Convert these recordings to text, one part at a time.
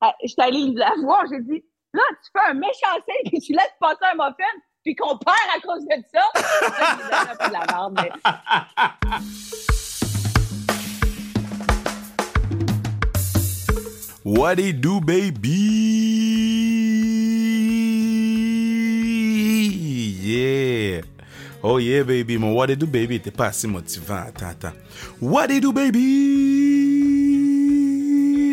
ah, j'étais allée la voir, j'ai dit, là, tu fais un méchant signe que tu laisses passer un muffin, puis qu'on perd à cause de ça. un peu de la merde, mais... What it do, baby? Yeah. Oh yeah, baby. Mon what it do, baby était pas assez motivant. Attends, attends. What it do, baby?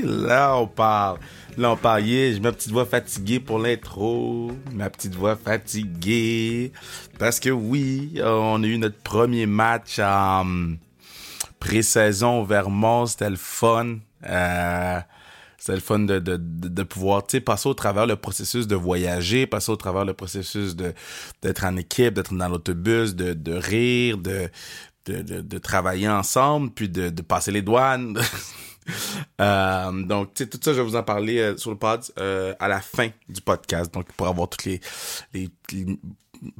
Là, on parle. Là, on parle. J'ai ma petite voix fatiguée pour l'intro. Ma petite voix fatiguée. Parce que oui, on a eu notre premier match en pré-saison au Vermont. C'était le fun. Euh, c'est le fun de, pouvoir passer au travers le processus de voyager, passer au travers le processus d'être en équipe, d'être dans l'autobus, de, rire, de, travailler ensemble, puis de passer les douanes. euh, donc, tout ça, je vais vous en parler euh, sur le pod euh, à la fin du podcast. Donc, pour avoir toutes les,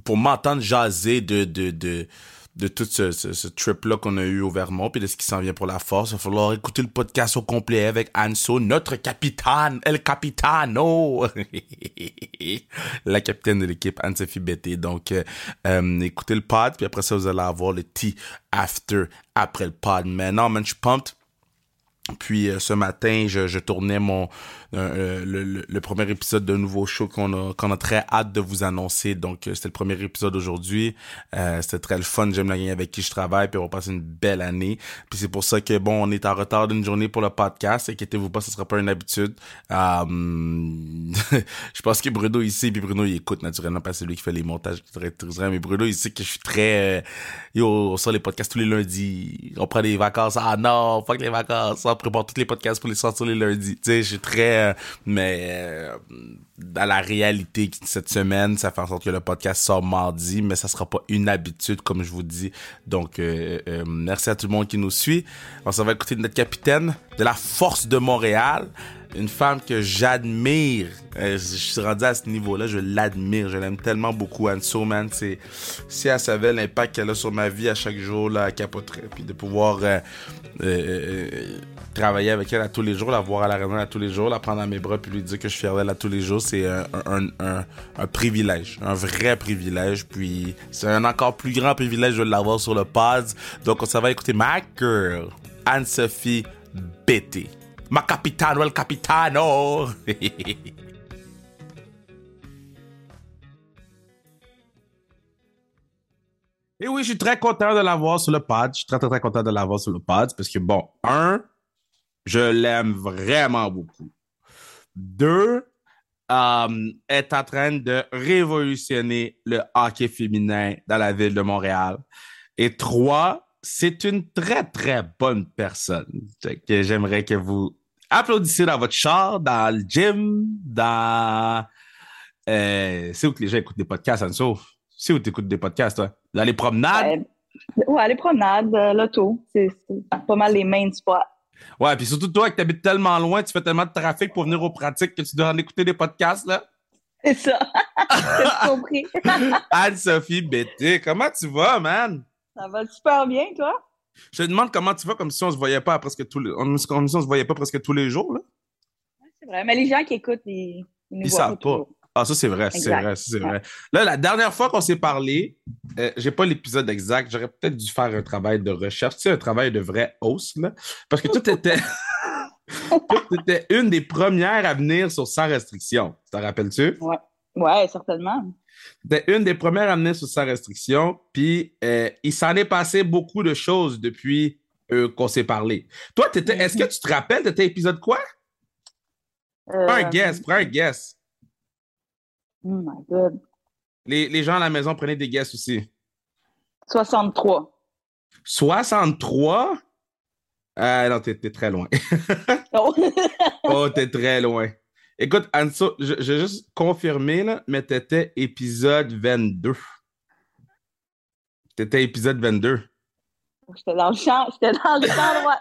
pour m'entendre jaser de, de, de de tout ce, ce, trip-là qu'on a eu au Vermont, puis de ce qui s'en vient pour la force. Il va falloir écouter le podcast au complet avec Anso, notre capitaine, El Capitano, la capitaine de l'équipe, Anne-Sophie Betté. Donc, euh, écoutez le pod, puis après ça, vous allez avoir le tea after, après le pod. Mais non, man, je suis pumped. Puis euh, ce matin, je, je tournais mon euh, le, le, premier épisode d'un nouveau show qu'on a qu'on a très hâte de vous annoncer. Donc euh, c'était le premier épisode aujourd'hui. c'était très le fun. J'aime la gang avec qui je travaille. Puis on va passer une belle année. Puis c'est pour ça que bon, on est en retard d'une journée pour le podcast. Inquiétez-vous pas, ce sera pas une habitude. je pense que Bruno ici, puis Bruno il écoute naturellement parce que c'est lui qui fait les montages. Mais Bruno il sait que je suis très yo on sort les podcasts tous les lundis. On prend des vacances. Ah non, fuck les vacances prépare tous les podcasts pour les sortir les lundis. Tu sais, je suis très... Euh, mais euh, dans la réalité cette semaine, ça fait en sorte que le podcast sort mardi, mais ça sera pas une habitude, comme je vous dis. Donc, euh, merci à tout le monde qui nous suit. On s'en va écouter notre capitaine de la Force de Montréal une femme que j'admire. je suis rendu à ce niveau-là, je l'admire. Je l'aime tellement beaucoup, Anne man. C'est, si elle savait l'impact qu'elle a sur ma vie à chaque jour, là, elle capoterait. Puis de pouvoir travailler avec elle à tous les jours, la voir à la réunion à tous les jours, la prendre à mes bras puis lui dire que je suis fier d'elle à tous les jours, c'est un, un, un, un, privilège, un vrai privilège. Puis c'est un encore plus grand privilège de l'avoir sur le pod. Donc on s'en va écouter ma girl, Anne-Sophie Betty. Ma capitano, el capitano! Et oui, je suis très content de l'avoir sur le pod. Je suis très, très, très content de l'avoir sur le pod parce que, bon, un, je l'aime vraiment beaucoup. Deux, euh, est en train de révolutionner le hockey féminin dans la ville de Montréal. Et trois, c'est une très, très bonne personne que j'aimerais que vous applaudissiez dans votre char, dans le gym, dans... Euh, c'est où que les gens écoutent des podcasts, Anso? C'est où tu écoutes des podcasts, toi? Dans les promenades? Ouais, les promenades, euh, l'auto. C'est pas mal les main spots. Ouais, puis surtout toi, que habites tellement loin, tu fais tellement de trafic pour venir aux pratiques que tu dois en écouter des podcasts, là. C'est ça. J'ai compris. Anne-Sophie Bété, comment tu vas, man? Ça va super bien, toi? Je te demande comment tu vas, comme si on se voyait pas presque tous les... Comme si on se voyait pas presque tous les jours, là. c'est vrai, mais les gens qui écoutent, ils, ils, ils savent pas. Ah, ça, c'est vrai, c'est vrai, c'est vrai. Là, la dernière fois qu'on s'est parlé, euh, j'ai pas l'épisode exact, j'aurais peut-être dû faire un travail de recherche, tu sais, un travail de vrai host, là, parce que tout était... tout était une des premières à venir sur Sans Restriction. Tu t'en rappelles-tu? Ouais. ouais, certainement. C'était une des premières à venir sur Sans Restriction, puis euh, il s'en est passé beaucoup de choses depuis euh, qu'on s'est parlé. Toi, étais, est-ce que tu te rappelles de tes épisodes quoi? Prends un guess, prends un guess. Oh my God. Les, les, gens à la maison prenaient des guesses aussi. 63. 63? Ah non, t'es, très loin. oh, oh t'es très loin. Écoute, Anso, je, vais juste confirmer, là, mais t'étais épisode 22. T'étais épisode 22. J'étais dans le champ, j'étais dans le champ droit.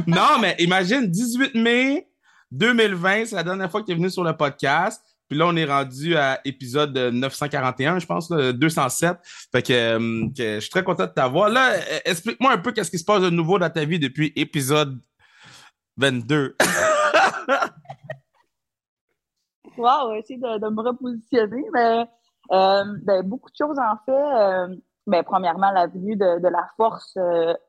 non, mais imagine, 18 mai 2020, c'est la dernière fois que tu es venu sur le podcast. Puis là, on est rendu à épisode 941, je pense, 207. Fait euh, que, je suis très content de t'avoir. Là, euh, explique-moi un peu qu'est-ce qui se passe de nouveau dans ta vie depuis épisode 22. croire, essayer de, me repositionner. Mais euh, ben, beaucoup de choses en fait. Ben, premièrement, la venue de, la force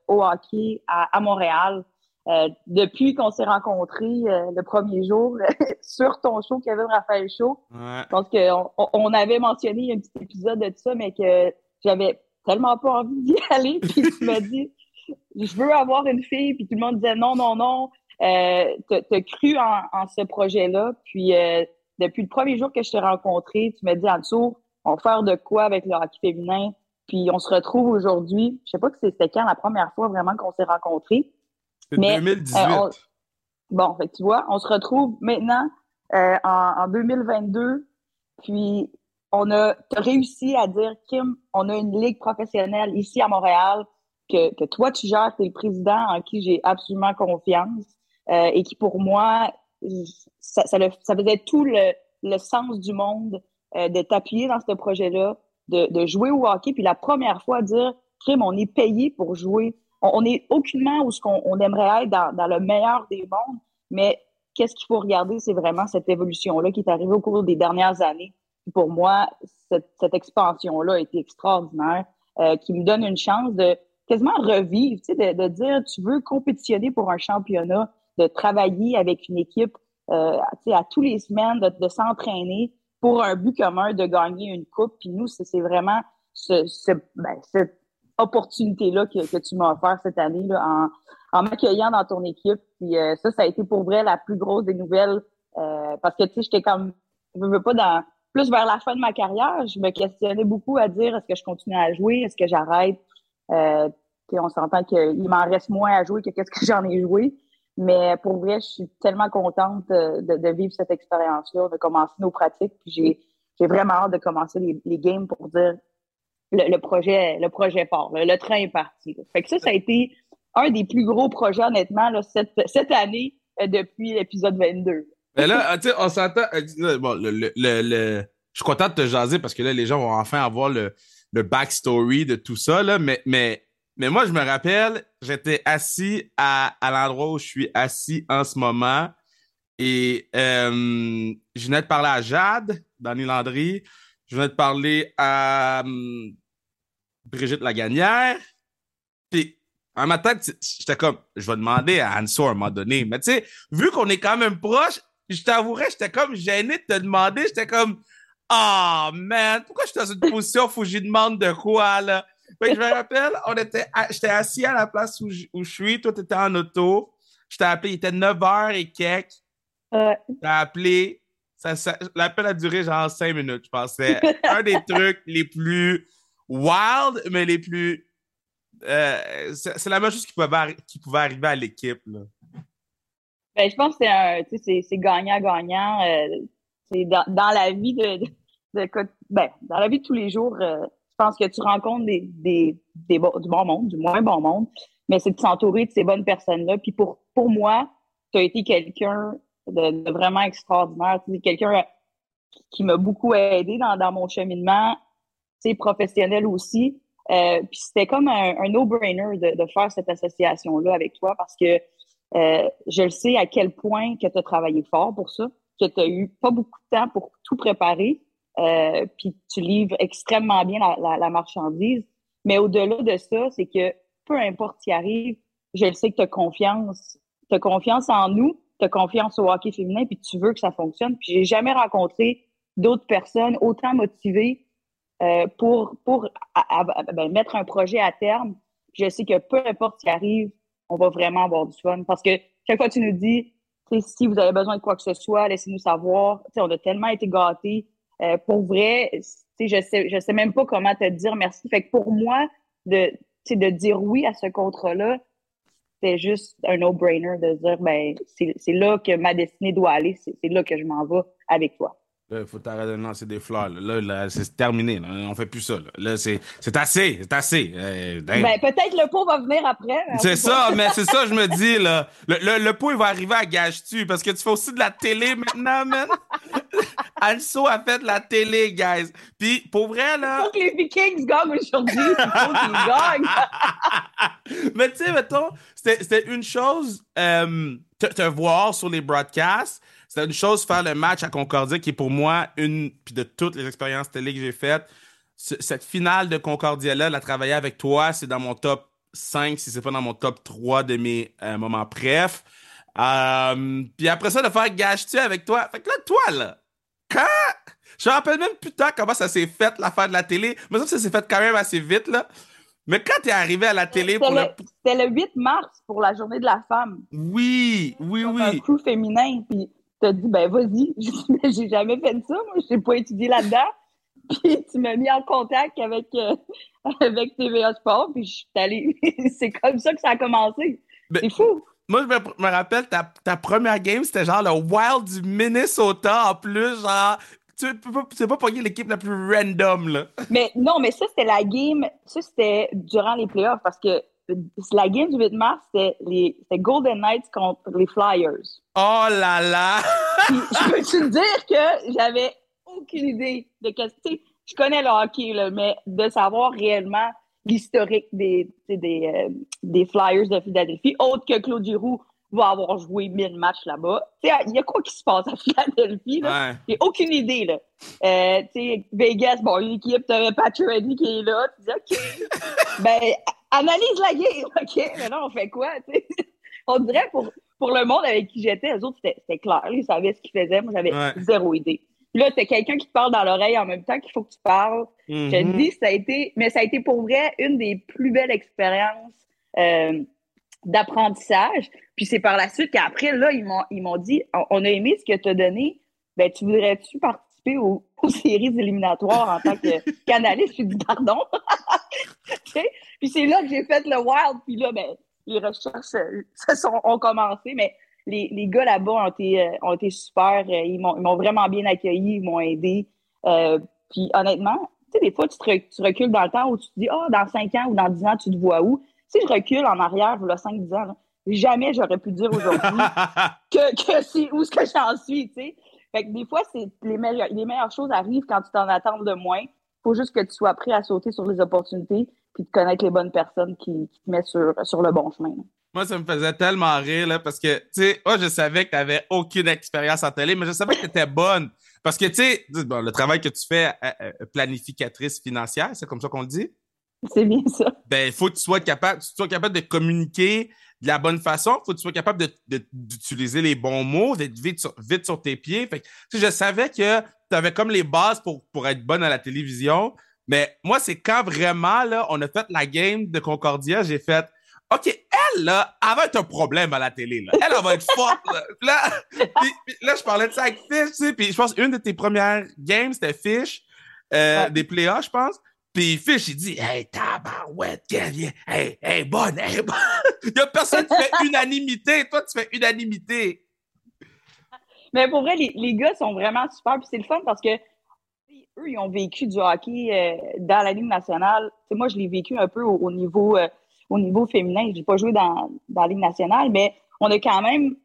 au hockey à Montréal. Euh, depuis qu'on s'est rencontrés euh, le premier jour sur ton show, Kevin Raphaël Show, Ouais. je pense qu'on on avait mentionné un petit épisode de ça, mais que j'avais tellement pas envie d'y aller. Puis tu m'as dit, je veux avoir une fille. Puis tout le monde disait non, non, non. Euh, t'as t'as cru en, en ce projet-là. Puis euh, depuis le premier jour que je t'ai rencontré, tu m'as dit, en dessous, on va faire de quoi avec le hockey féminin? Puis on se retrouve aujourd'hui. Je sais pas que c'était quand la première fois vraiment qu'on s'est rencontrés. C'est Mais, 2018. euh, on- Bon, fait tu vois, on se retrouve maintenant euh, en, en 2022. Puis on a réussi à dire, Kim, on a une ligue professionnelle ici à Montréal que, que toi tu gères, tu es le président en qui j'ai absolument confiance euh, et qui pour moi, ça, ça, le- ça faisait tout le, le sens du monde de t'appuyer dans ce projet-là, de, de jouer au hockey. Puis la première fois, dire, Kim, on est payé pour jouer. On, est aucunement où ce qu'on on aimerait être dans, le meilleur des mondes, mais qu'est-ce qu'il faut regarder, c'est vraiment cette évolution-là qui est arrivée au cours des dernières années. Pour moi, cette, cette expansion-là a été extraordinaire, euh, qui me donne une chance de quasiment revivre, tu sais, de, de dire, tu veux compétitionner pour un championnat, de travailler avec une équipe, euh, tu sais, à tous les semaines, de, s'entraîner pour un but commun, de gagner une coupe. Puis nous, c'est c'est vraiment ce, ce, ben, opportunité-là que, que tu m'as offert cette année là, en, en m'accueillant dans ton équipe. Puis euh, ça, ça a été pour vrai la plus grosse des nouvelles euh, parce que, tu sais, j'étais comme, je veux pas dans, plus vers la fin de ma carrière, je me questionnais beaucoup à dire est-ce que je continue à jouer, est-ce que j'arrête. Euh, puis on s'entend qu'il m'en reste moins à jouer que qu'est-ce que j'en ai joué. Mais pour vrai, je suis tellement contente de, de, vivre cette expérience-là, de commencer nos pratiques. Puis j'ai, j'ai vraiment hâte de commencer les, les games pour dire le, projet, le projet le, train est parti. Fait que ça, ça a été un des plus gros projets, honnêtement, là, cette, cette année euh, depuis l'épisode 22. Mais là, tu sais, on s'entend. euh, Bon, le, le, le, je suis content de te jaser parce que là, les gens vont enfin avoir le, backstory de tout ça, là. Mais, mais, mais moi, je me rappelle, j'étais assis à, à l'endroit où je suis assis en ce moment. Et euh, je venais de parler à Jade, Dani Landry. Je venais de parler à hum, Brigitte Laganière. Puis, en ma tête, j'étais comme, je vais demander à Anso à un moment donné. Mais tu sais, vu qu'on est quand même proche, je t'avouerais, j'étais comme gêné de te demander. J'étais comme, ah, man, pourquoi je suis dans une position où faut que j'y demande de quoi, là? Fait que je me rappelle, on était, j'étais assis à la place où je, où je suis. Toi, t'étais en auto. Je t'ai appelé, il était 9h et quelques. Euh, T'as appelé. Ça, ça- L'appel a duré genre 5 minutes, je pensais. un des trucs les plus wild, mais les plus. euh, c'est la même chose qui pouvait, qui pouvait arriver à l'équipe. Ben, je pense que c'est gagnant-gagnant. euh, dans, dans la vie de, ben, dans la vie de tous les jours, euh, je pense que tu rencontres des, des, des du bon monde, du moins bon monde, mais c'est de s'entourer de ces bonnes personnes-là. Puis pour, pour moi, tu as été quelqu'un de, vraiment extraordinaire. Quelqu'un euh, qui- m'a beaucoup aidé dans, dans mon cheminement, professionnel aussi. Euh, puis c'était comme un, no-brainer de, de faire cette association-là avec toi parce que euh, je le sais à quel point que tu as travaillé fort pour ça, que tu as eu pas beaucoup de temps pour tout préparer, euh, puis tu livres extrêmement bien la, la, la marchandise. Mais au-delà de ça, c'est que peu importe qui arrive, je le sais que tu as confiance. Tu confiance en nous, tu as confiance au hockey féminin, puis tu veux que ça fonctionne. Puis j'ai jamais rencontré d'autres personnes autant motivées euh, pour, pour ben, mettre un projet à terme. Je sais que peu importe ce qui arrive, on va vraiment avoir du fun. Parce que chaque fois que tu nous dis, si vous avez besoin de quoi que ce soit, laissez-nous savoir. On a tellement été gâtés. Euh, pour vrai, je sais, je sais même pas comment te dire merci. Fait que pour moi, de, de dire oui à ce contrat-là, c'est juste un no-brainer de dire, ben, c'est là que ma destinée doit aller. C'est là que je m'en vais avec toi. Il faut t'arrêter de lancer des fleurs. Là, c'est terminé. Là. On fait plus ça. Là, Là, c'est assez. C'est assez. Euh, damn. Ben, peut-être le pot va venir après. C'est ça, mais c'est ça, je me dis, là. Le, le, le pot, il va arriver à gage-tu, parce que tu fais aussi de la télé maintenant, man. Also a fait de la télé, guys. Puis, pour vrai, Il là. faut que les Vikings gagnent aujourd'hui. Il faut qu'ils gagnent. Mais tu sais, mettons, c'était c'était une chose, euh, te, te voir sur les broadcasts, c'était une chose faire le match à Concordia qui est pour moi une, puis de toutes les expériences télé que j'ai faites, cette finale de Concordia-là, la travailler avec toi, c'est dans mon top 5, si c'est pas dans mon top 3 de mes euh, moments bref. Euh, puis après ça, de faire gâche-tu avec toi. Fait que là, toi, là, quand. Je me rappelle même plus tard comment ça s'est fait, l'affaire de la télé. Mais ça, ça s'est fait quand même assez vite, là. Mais quand t'es arrivé à la télé pour le... C'était le 8 mars pour la journée de la femme. Oui, oui, oui. Un crew féminin, puis t'as dit, ben vas-y. J'ai jamais fait ça, moi. J'ai pas étudié là-dedans. Puis tu m'as mis en contact avec, euh, avec TVA Sport, puis je suis allée. c'est comme ça que ça a commencé. Ben, c'est fou. Moi, je me, rappelle, ta, ta, première game, c'était genre le Wild du Minnesota en plus, genre. Tu peux pas, pas pogner l'équipe la plus random, là. Mais non, mais ça, c'était la game. Ça, c'était durant les playoffs parce que la game du 8 mars, c'était les Golden Knights contre les Flyers. Oh là là! je peux te dire que j'avais aucune idée de qu'est-ce que. Je connais le hockey, là, mais de savoir réellement l'historique des, des, euh, des Flyers de Philadelphie, autre que Claude Giroux va avoir joué 1000 matchs là-bas. Il y a quoi qui se passe à Philadelphie? Là? J'ai aucune idée. Là. Euh, Vegas, bon, l'équipe, tu Patrick Reddy qui est là. Tu dis, OK, ben, analyse la game. OK, mais là, on fait quoi? on dirait pour, pour le monde avec qui j'étais, les autres, c'était clair. Ils savaient ce qu'ils faisaient. Moi, j'avais zéro idée. Là, t'as quelqu'un qui te parle dans l'oreille en même temps qu'il faut que tu parles. Je te mm-hmm. dis, ça a été, mais ça a été pour vrai une des plus belles expériences euh, d'apprentissage. Puis c'est par la suite qu'après, là, ils m'ont, dit, on a aimé ce que tu as donné. Ben, tu voudrais-tu participer aux, séries éliminatoires en tant que canaliste? Je dis, pardon. Puis c'est là que j'ai fait le wild. Puis là, ben, les recherches euh, se sont, ont commencé. Mais les, les gars là-bas ont été, euh, ont été super. Euh, ils m'ont vraiment bien accueilli, ils m'ont aidé. Puis honnêtement, tu sais, des fois, tu, tu, recules dans le temps où tu te dis, ah, oh, dans 5 ans ou dans 10 ans, tu te vois où? Si je recule en arrière, là, 5-10 ans, jamais j'aurais pu dire aujourd'hui que, que c'est où ce que j'en suis, tu sais? Fait que des fois, c'est les, meilleures, les meilleures choses arrivent quand tu t'en attends de moins. faut juste que tu sois prêt à sauter sur les opportunités puis de connaître les bonnes personnes qui, qui te mettent sur, sur le bon chemin. Moi, ça me faisait tellement rire, là, parce que, tu sais, moi, je savais que tu n'avais aucune expérience en télé, mais je savais que tu étais bonne. Parce que, tu sais, le travail que tu fais, euh, euh, planificatrice financière, c'est comme ça qu'on le dit? C'est bien ça. Ben, il faut que tu sois capable, tu sois capable de communiquer de la bonne façon. Il faut que tu sois capable d'utiliser les bons mots, d'être vite sur, vite sur tes pieds. Fait que, je savais que tu avais comme les bases pour, pour être bonne à la télévision. Mais moi, c'est quand vraiment, là, on a fait la game de Concordia, j'ai fait, OK, elle, là, elle va être un problème à la télé. Là. Elle, elle va être forte. Là, là, je parlais de ça avec Fish, tu sais, puis je pense une de tes premières games, c'était Fish, euh, des playoffs, je pense. Puis Fish, il dit Hey, tabarouette, viens, hey, hey, bonne, hey, bonne. il y a personne qui fait unanimité. Toi, tu fais unanimité. Mais pour vrai, les, les gars sont vraiment super. Puis c'est le fun parce que eux, ils ont vécu du hockey euh, dans la Ligue nationale. moi, je l'ai vécu un peu au, niveau. Euh, au niveau féminin. Je n'ai pas joué dans, dans la Ligue nationale, mais on a quand même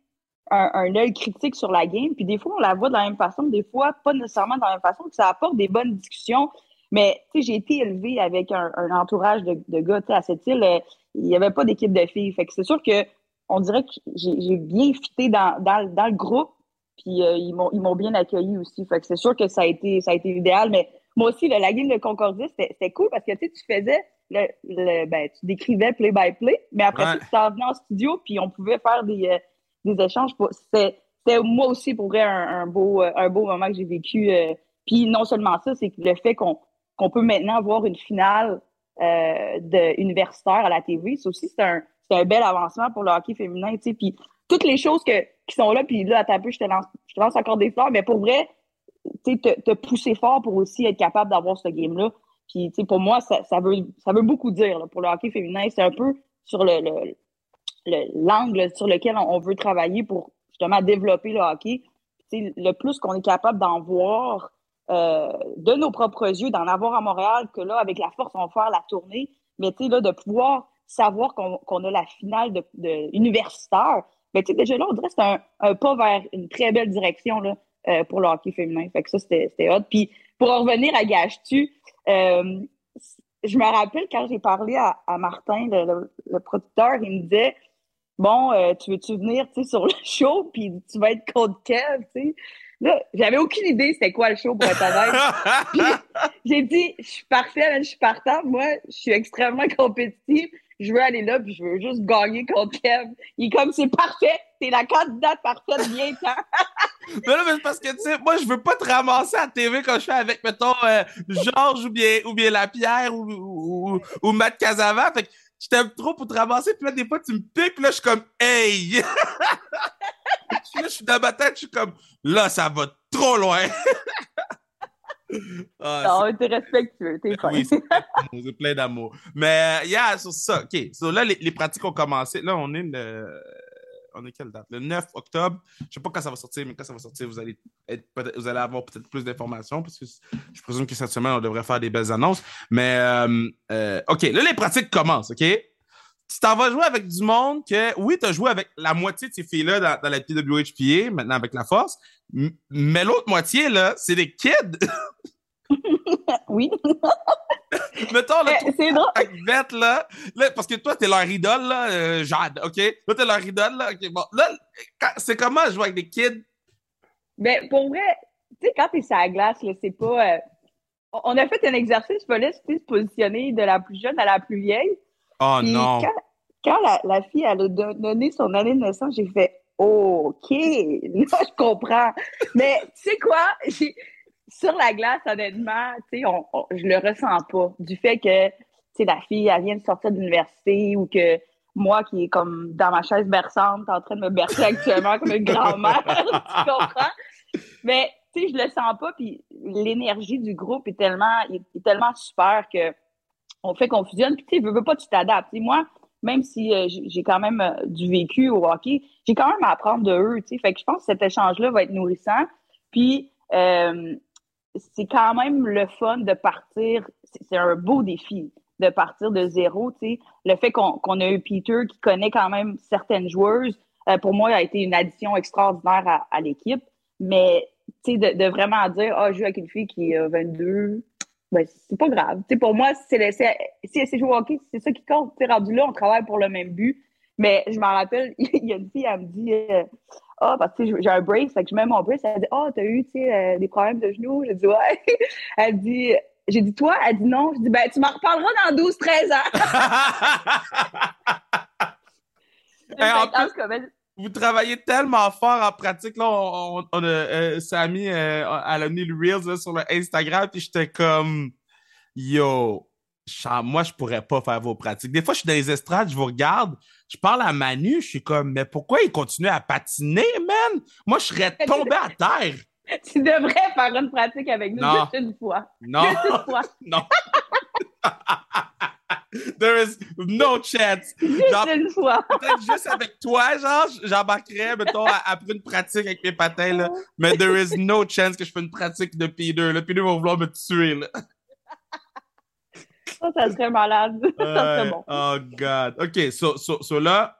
un, un, œil critique sur la game. Puis des fois, on la voit de la même façon, des fois, pas nécessairement de la même façon. ça apporte des bonnes discussions. Mais tu sais, j'ai été élevée avec un, entourage de, de gars. À cette île, euh, il n'y avait pas d'équipe de filles. Fait que c'est sûr que on dirait que j'ai bien fité dans, dans, dans, le groupe. Puis euh, ils m'ont bien accueilli aussi. Fait que c'est sûr que ça a été ça a été idéal. Mais moi aussi, la game de Concordia, c'était cool parce que tu faisais le, ben, tu décrivais play-by-play, mais après ça, tu t'en venais en studio, puis on pouvait faire des, euh, des échanges. C'était moi aussi, pour vrai, un, beau, un beau moment que j'ai vécu. Euh, puis non seulement ça, c'est le fait qu'on qu'on peut maintenant avoir une finale de universitaire à la TV, ça aussi, c'est un, un bel avancement pour le hockey féminin. Puis toutes les choses que, qui sont là, puis là, à peu, je te lance, je te lance encore des fleurs, mais pour vrai, tu sais, te, te pousser fort pour aussi être capable d'avoir ce game-là. Puis, pour moi, ça, ça, veut, ça veut beaucoup dire pour le hockey féminin. C'est un peu sur le, l'angle sur lequel on, veut travailler pour justement développer le hockey. le plus qu'on est capable d'en voir euh, de nos propres yeux, d'en avoir à Montréal, que là, avec la force, on va faire la tournée. Mais tu sais, là, de pouvoir savoir qu'on a la finale de, universitaire, mais tu sais, déjà là, on dirait que c'est un, pas vers une très belle direction là, euh, pour le hockey féminin. Fait que ça, c'était hot. Puis pour en revenir à Gage-tu, euh, je me rappelle quand j'ai parlé à, Martin, le, producteur, il me disait bon, tu veux-tu venir, sur le show, puis tu vas être contre Kev, tu sais. Là, j'avais aucune idée c'était quoi le show pour être honnête. j'ai dit, je suis parfaite, je suis partante. Moi, je suis extrêmement compétitive. Je veux aller là, puis je veux juste gagner contre Kev. Il est comme, c'est parfait. T'es la candidate parfaite, bien temps. mais là, mais c'est parce que, tu sais, moi, je veux pas te ramasser à TV quand je fais avec, mettons, euh, Georges ou bien, ou bien Lapierre ou, ou, ou, Matt Casavant. Fait que je t'aime trop pour te ramasser, puis là, des fois, tu me piques, puis là, je suis comme, hey! je suis dans ma tête, je suis comme, là, ça va trop loin. ah, non, t'es respectueux, t'es fin. Oui, c'est plein d'amour. Mais, yeah, sur ça, OK. So, là, les, les, pratiques ont commencé. Là, on est le... On est quelle date? Le 9 octobre. Je sais pas quand ça va sortir, mais quand ça va sortir, vous allez, être, vous allez avoir peut-être plus d'informations parce que je présume que cette semaine, on devrait faire des belles annonces. Mais, euh, euh, OK, là, les pratiques commencent, OK? Tu t'en vas jouer avec du monde que, oui, tu as joué avec la moitié de ces filles-là dans, dans, la PWHPA, maintenant avec la force, mais l'autre moitié, là, c'est des kids. oui. Mettons, là, c'est drôle. là, là, parce que toi, t'es leur idole, là, euh, Jade, OK? Toi, t'es leur idole, là, OK? Bon, là, c'est comment jouer avec des kids? Ben, pour vrai, tu sais, quand t'es sur la glace, là, c'est pas... Euh, on a fait un exercice, il fallait se positionner de la plus jeune à la plus vieille. Oh non! Quand, la, fille elle a donné son année de naissance, j'ai fait OK, là je comprends. Mais tu sais quoi? Sur la glace, honnêtement, tu sais, on, je le ressens pas. Du fait que tu la fille, elle vient de sortir de l'université ou que moi qui est comme dans ma chaise berçante, en train de me bercer actuellement comme une grand-mère, tu comprends? Mais tu sais, je le sens pas, puis l'énergie du groupe est tellement, est tellement super que on fait qu'on fusionne. Puis, tu sais, veux, pas, tu t'adaptes. Moi, même si euh, j'ai quand même euh, du vécu au hockey, j'ai quand même à apprendre de eux, tu sais. Fait que je pense que cet échange-là va être nourrissant. Puis, euh, c'est quand même le fun de partir. C'est un beau défi de partir de zéro, tu sais. Le fait qu'on a eu Peter qui connaît quand même certaines joueuses, pour moi, a été une addition extraordinaire à, l'équipe. Mais, tu sais, de, de, vraiment dire, ah, oh, je joue avec une fille qui a 22, ben, c'est pas grave. pour moi, c'est si elle sait jouer au hockey, c'est ça qui compte. T'sais, rendu là, on travaille pour le même but. Mais je m'en rappelle, il y a une fille, elle me dit euh, Ah, parce que j'ai un brace, fait que je mets mon brace. Elle dit Ah, oh, t'as eu euh, des problèmes de genoux? J'ai dit Ouais. elle dit J'ai dit Toi? Elle dit Non. Je dis Ben, tu m'en reparleras dans 12-13 ans. vous travaillez tellement fort en pratique. Là, on, on, a, euh, Samy, euh, elle a mis le Reels sur le Instagram, puis j'étais comme, yo, moi, je pourrais pas faire vos pratiques. Des fois, je suis dans les estrades, je vous regarde, je parle à Manu, je suis comme, mais pourquoi il continue à patiner, man? Moi, je serais tombé à terre. Tu devrais faire une pratique avec nous juste une fois. Non. Juste une fois. non. There is no chance. Juste une fois. Peut-être juste avec toi, genre, j'embarquerais, mettons, après une pratique avec mes patins, là. Mais there is no chance que je fais une pratique de P2. Le P2 va vouloir me tuer, là. Ça, ça serait malade. ça serait bon. Oh, God. OK, so, so, so là,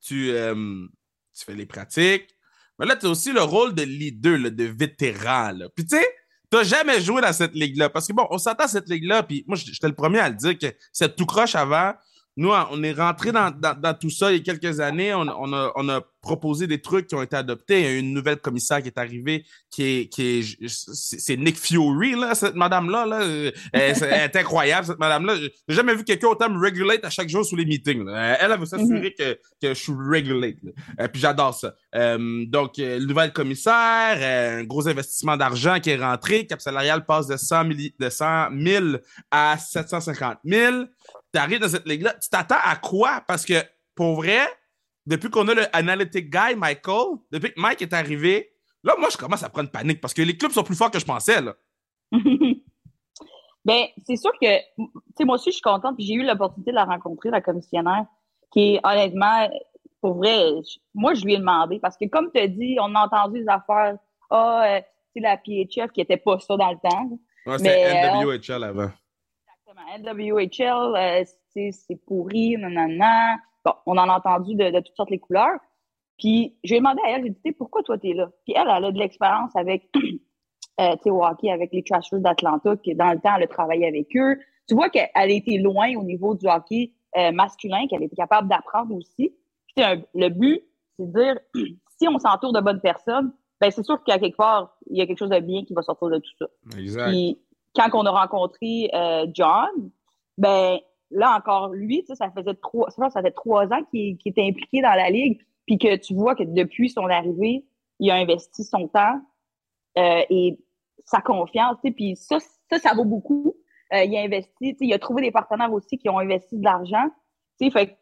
tu, euh, tu fais les pratiques. Mais là, tu as aussi le rôle de leader, là, de vétéran, là. Puis, tu sais, T'as jamais joué dans cette ligue-là? Parce que bon, on s'attend à cette ligue-là, puis moi, j'étais le premier à le dire que c'est tout croche avant. Nous, on est rentré dans, tout ça il y a quelques années. On, a, on a proposer des trucs qui ont été adoptés. Il y a une nouvelle commissaire qui est arrivée, qui est, qui est, c'est Nick Fury, là, cette madame-là, là. Elle, est incroyable, cette madame-là. J'ai jamais vu quelqu'un autant me regulate à chaque jour sous les meetings, Elle, elle veut s'assurer mm-hmm. que, que je suis regulate, Et puis j'adore ça. Euh, donc, euh, nouvelle commissaire, euh, un gros investissement d'argent qui est rentré. Cap salarial passe de 100 000, de 100 000 à 750 000. Tu arrives dans cette ligue-là. Tu t'attends à quoi? Parce que, pour vrai, depuis qu'on a le analytic guy, Michael, depuis que Mike est arrivé, là, moi, je commence à prendre panique parce que les clubs sont plus forts que je pensais, là. ben, c'est sûr que, tu sais, moi aussi, je suis contente, puis j'ai eu l'opportunité de la rencontrer, la commissionnaire, qui est honnêtement, pour vrai, moi, je lui ai demandé, parce que comme tu as dit, on a entendu des affaires, ah, c'est la PHF qui était pas ça dans le temps. Ouais, c'était NWHL avant. Exactement. NWHL, euh, c'est pourri, nanana. Bon, on en a entendu de, toutes sortes les couleurs. Puis, je lui ai demandé à elle, j'ai dit, pourquoi toi, tu es là? Puis elle, elle a de l'expérience avec, euh, tu hockey, avec les Trashers d'Atlanta, qui dans le temps, elle a travaillé avec eux. Tu vois qu'elle a été loin au niveau du hockey euh, masculin, qu'elle était capable d'apprendre aussi. le but, c'est de dire, si on s'entoure de bonnes personnes, ben c'est sûr qu'à quelque part, il y a quelque chose de bien qui va sortir de tout ça. Exact. Puis, quand on a rencontré euh, John, ben là encore, lui, ça faisait trois, ça fait trois ans qu'il était impliqué dans la ligue, puis que tu vois que depuis son arrivée, il a investi son temps euh, et sa confiance, puis ça, ça, ça vaut beaucoup. Euh, il a investi, il a trouvé des partenaires aussi qui ont investi de l'argent. Fait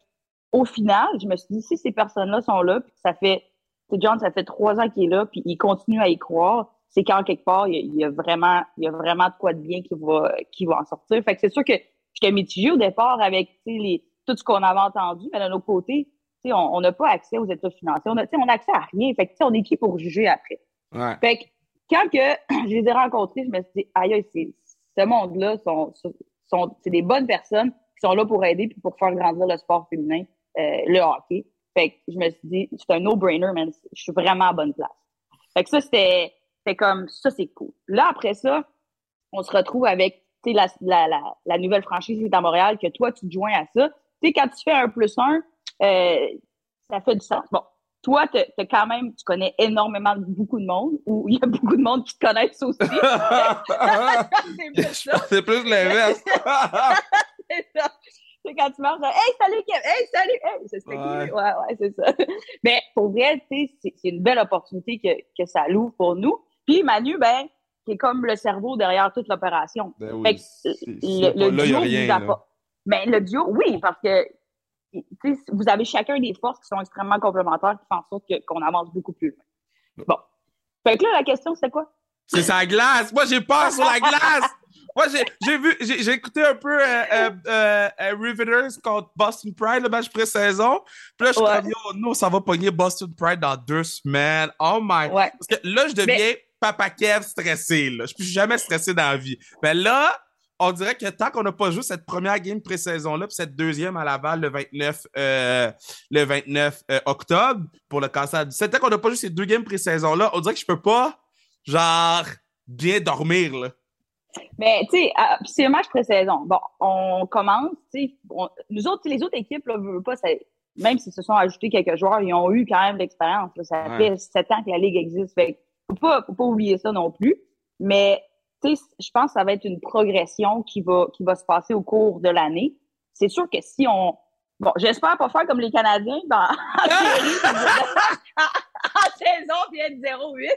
au final, je me suis dit, si ces personnes-là sont là, puis ça fait, John, ça fait trois ans qu'il est là, puis il continue à y croire, c'est qu'en quelque part, il y, a, vraiment, il y a vraiment de quoi de bien qui va, qui va en sortir. Fait que c'est sûr que j'étais mitigée au départ avec les, tout ce qu'on avait entendu, mais d'un autre côté, on n'a pas accès aux états financiers. On a, on a accès à rien. Fait que, on est qui pour juger après? Fait que, quand que je les ai rencontrés, je me suis dit, aïe, ce monde-là, sont, sont, c'est des bonnes personnes qui sont là pour aider puis pour faire grandir le sport féminin, euh, le hockey. Fait que je me suis dit, c'est un no-brainer, man. Je suis vraiment à bonne place. Fait que ça, c'était, c'était comme, ça, c'est cool. Là, après ça, on se retrouve avec, la, la, la, la, nouvelle franchise qui est à Montréal, que toi, tu te joins à ça. Tu sais, quand tu fais un plus un, euh, ça fait du sens. Bon, toi, tu quand même, tu connais énormément beaucoup de monde, ou il y a beaucoup de monde qui te connaissent aussi. c'est plus l'inverse. c'est ça. C'est quand tu marches, hey, salut, Kevin! Hey, salut! Hey, c'est ouais. ouais, ouais, c'est ça. Mais pour vrai, c'est une belle opportunité que, que ça l'ouvre pour nous. Puis Manu, ben, qui est comme le cerveau derrière toute l'opération. Ben oui, le, le là, duo, rien, vous a Mais le duo, oui, parce que vous avez chacun des forces qui sont extrêmement complémentaires qui font en sorte qu'on avance beaucoup plus loin. Bon. Fait que là, la question, c'est quoi? C'est sa glace! Moi, j'ai peur sur la glace! Moi, j'ai vu, j'ai écouté un peu euh, euh, euh, Riveters contre Boston Pride, le match pré-saison. Puis là, je suis dit, oh non, ça va pogner Boston Pride dans deux semaines. Oh my. Parce que là, je deviens Papa Kev stressé. Là. Je suis jamais stressé dans la vie. Mais là, on dirait que tant qu'on n'a pas joué cette première game pré-saison-là, puis cette deuxième à Laval le 29, euh, le 29 euh, octobre pour le cancer du 7, tant qu'on n'a pas joué ces deux games pré-saison-là, on dirait que je peux pas, genre, bien dormir, là. Mais, tu sais, ah, c'est un match pré-saison. Bon, on commence, tu sais, nous autres, les autres équipes, là, veulent pas, même s'ils se sont ajoutés quelques joueurs, ils ont eu quand même l'expérience. Ça fait sept ans que la Ligue existe. Fait faut pas, faut pas oublier ça non plus. Mais je pense que ça va être une progression qui va, qui va se passer au cours de l'année. C'est sûr que si on. Bon, j'espère pas faire comme les Canadiens dans, en série. en, saison, puis être 0-8.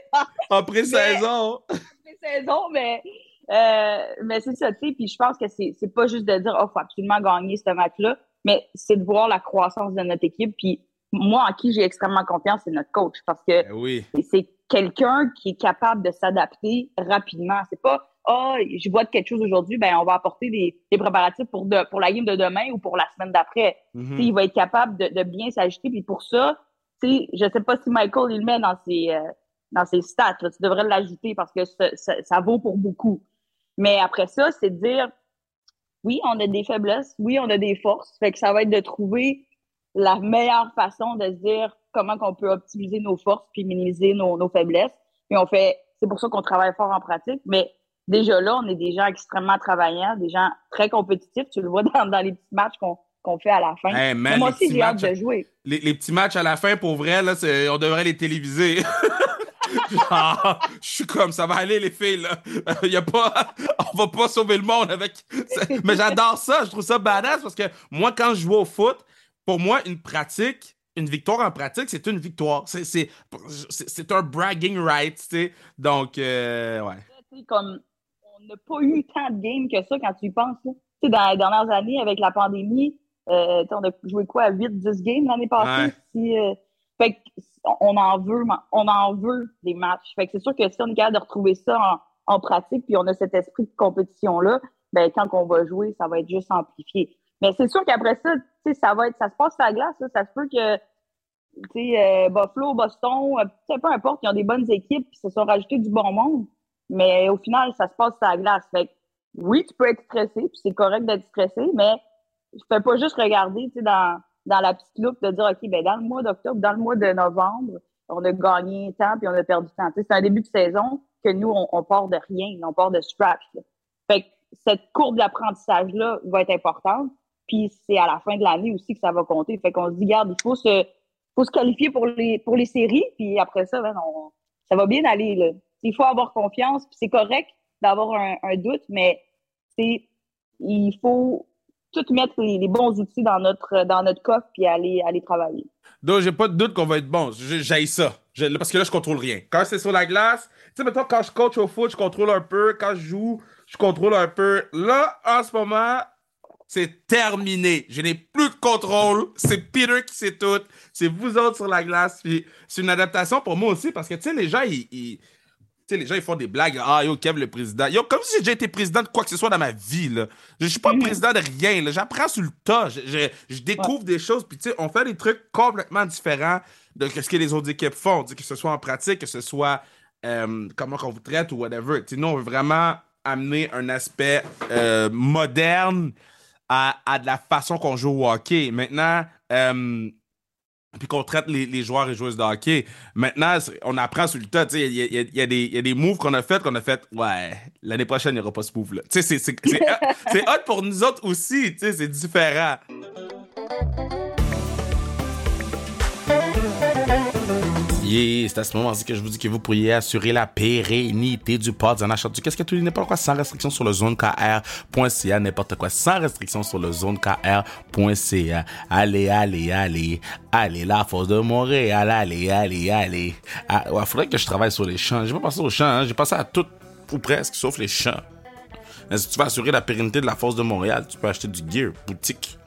En pré-saison. En pré-saison, mais. Euh, mais c'est ça, tu sais, puis je pense que c'est, c'est pas juste de dire, oh, faut absolument gagner ce match-là, mais c'est de voir la croissance de notre équipe, puis moi, en qui j'ai extrêmement confiance, c'est notre coach, parce que ben oui. c'est quelqu'un qui est capable de s'adapter rapidement. C'est pas ah, oh, je vois quelque chose aujourd'hui, ben on va apporter des, des préparatifs pour de, pour la game de demain ou pour la semaine d'après. Mm-hmm. Il va être capable de, de bien s'ajuster. Puis pour ça, tu je sais pas si Michael il le met dans ses euh, dans ses stats. Tu devrais l'ajouter parce que ça, ça, vaut pour beaucoup. Mais après ça, c'est de dire oui, on a des faiblesses, oui, on a des forces. Fait que ça va être de trouver la meilleure façon de se dire comment qu'on peut optimiser nos forces puis minimiser nos, nos faiblesses. Et on fait, c'est pour ça qu'on travaille fort en pratique, mais déjà là, on est des gens extrêmement travaillants, des gens très compétitifs. Tu le vois dans, dans les petits matchs qu'on qu'on fait à la fin. moi aussi, j'ai hâte de jouer. Les, les, petits matchs à la fin, pour vrai, là, on devrait les téléviser. je suis comme ça va aller les filles là. y a pas on va pas sauver le monde avec mais j'adore ça, je trouve ça badass parce que moi quand je joue au foot, pour moi une pratique une victoire en pratique, c'est une victoire. C'est un bragging right, tu sais. Donc, euh, ouais. Comme, on n'a pas eu tant de games que ça quand tu y penses. Tu sais, dans les dernières années, avec la pandémie, euh, on a joué quoi, à 8-10 games l'année passée? Si, euh, fait on en veut, on en veut des matchs. Fait que c'est sûr que si on est capable de retrouver ça en, en pratique, puis on a cet esprit de compétition-là, ben, quand on va jouer, ça va être juste amplifié. Mais c'est sûr qu'après ça, ça va être, ça se passe à la glace, Ça se peut que, tu euh, Buffalo, Boston, euh, peu importe, ils ont des bonnes équipes, puis se sont rajoutés du bon monde. Mais au final, ça se passe à la glace. Fait oui, tu peux être stressé, puis c'est correct d'être stressé, mais je fais pas juste regarder, tu dans, dans la petite loupe de dire, OK, ben, dans le mois d'octobre, dans le mois de novembre, on a gagné tant, puis on a perdu tant. c'est un début de saison que nous, on, part de rien, on part de scratch. Fait que cette courbe d'apprentissage-là va être importante. Puis c'est à la fin de l'année aussi que ça va compter. Fait qu'on se dit, garde, il faut se, faut se qualifier pour les, pour les séries, puis après ça, ben, ça va bien aller. Il faut avoir confiance, puis c'est correct d'avoir un, doute, mais il faut tout mettre les, bons outils dans notre, dans notre coffre puis aller, aller travailler. Donc, j'ai pas de doute qu'on va être bon. J'aille ça. parce que là, je contrôle rien. Quand c'est sur la glace, tu sais, maintenant, quand je coach au foot, je contrôle un peu. Quand je joue, je contrôle un peu. Là, en ce moment, c'est terminé. Je n'ai plus de contrôle. C'est Peter qui sait tout. C'est vous autres sur la glace. Puis c'est une adaptation pour moi aussi parce que, tu sais, les gens, ils les gens, ils font des blagues. Ah, yo, Kev, le président. Yo, comme si j'ai déjà été président de quoi que ce soit dans ma vie, là. Je suis pas président de rien, là. J'apprends sur le tas. Je, découvre des choses. Puis, tu sais, on fait des trucs complètement différents de ce que les autres équipes font. Que ce soit en pratique, que ce soit euh, comment on vous traite ou whatever. Tu nous, on veut vraiment amener un aspect euh, moderne à, à, de la façon qu'on joue au hockey. Maintenant, euh, puis qu'on traite les, joueurs et joueuses de hockey. Maintenant, on apprend sur le tas. Il y a, des moves qu'on a fait qu'on a fait, ouais, l'année prochaine, il n'y aura pas ce move-là. C'est hot pour nous autres aussi. C'est différent. C'est à ce moment-ci que je vous dis que vous pourriez assurer la pérennité du pod en achetant du qu'est-ce que tout n'importe quoi sans restriction sur le zonekr.ca, n'importe quoi sans restriction sur le zonekr.ca. Allez, allez, allez, allez, la force de Montréal, allez, allez, allez. Ah, faudrait que je travaille sur les champs. J'ai pas passé aux champs, hein. j'ai passé à tout ou presque, sauf les champs. Mais si tu veux assurer la pérennité de la force de Montréal, tu peux acheter du gear, boutique,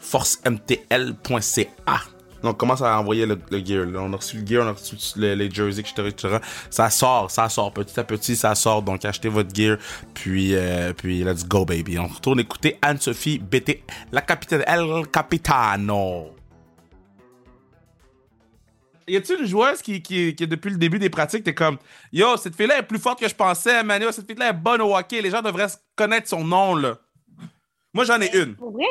forcemtl.ca. Donc, on commence à envoyer le, gear. On a reçu le gear, on a reçu les jerseys, etc., Ça sort, ça sort. Petit à petit, ça sort. Donc, achetez votre gear. Puis, euh, puis let's go, baby. On retourne écouter Anne-Sophie BT, la capitaine El Capitano. Y a-t-il une joueuse qui, qui, qui, depuis le début des pratiques, t'es comme Yo, cette fille-là est plus forte que je pensais, Manu, cette fille-là est bonne au hockey, les gens devraient connaître son nom, là. Moi, j'en ai une. Pour vrai,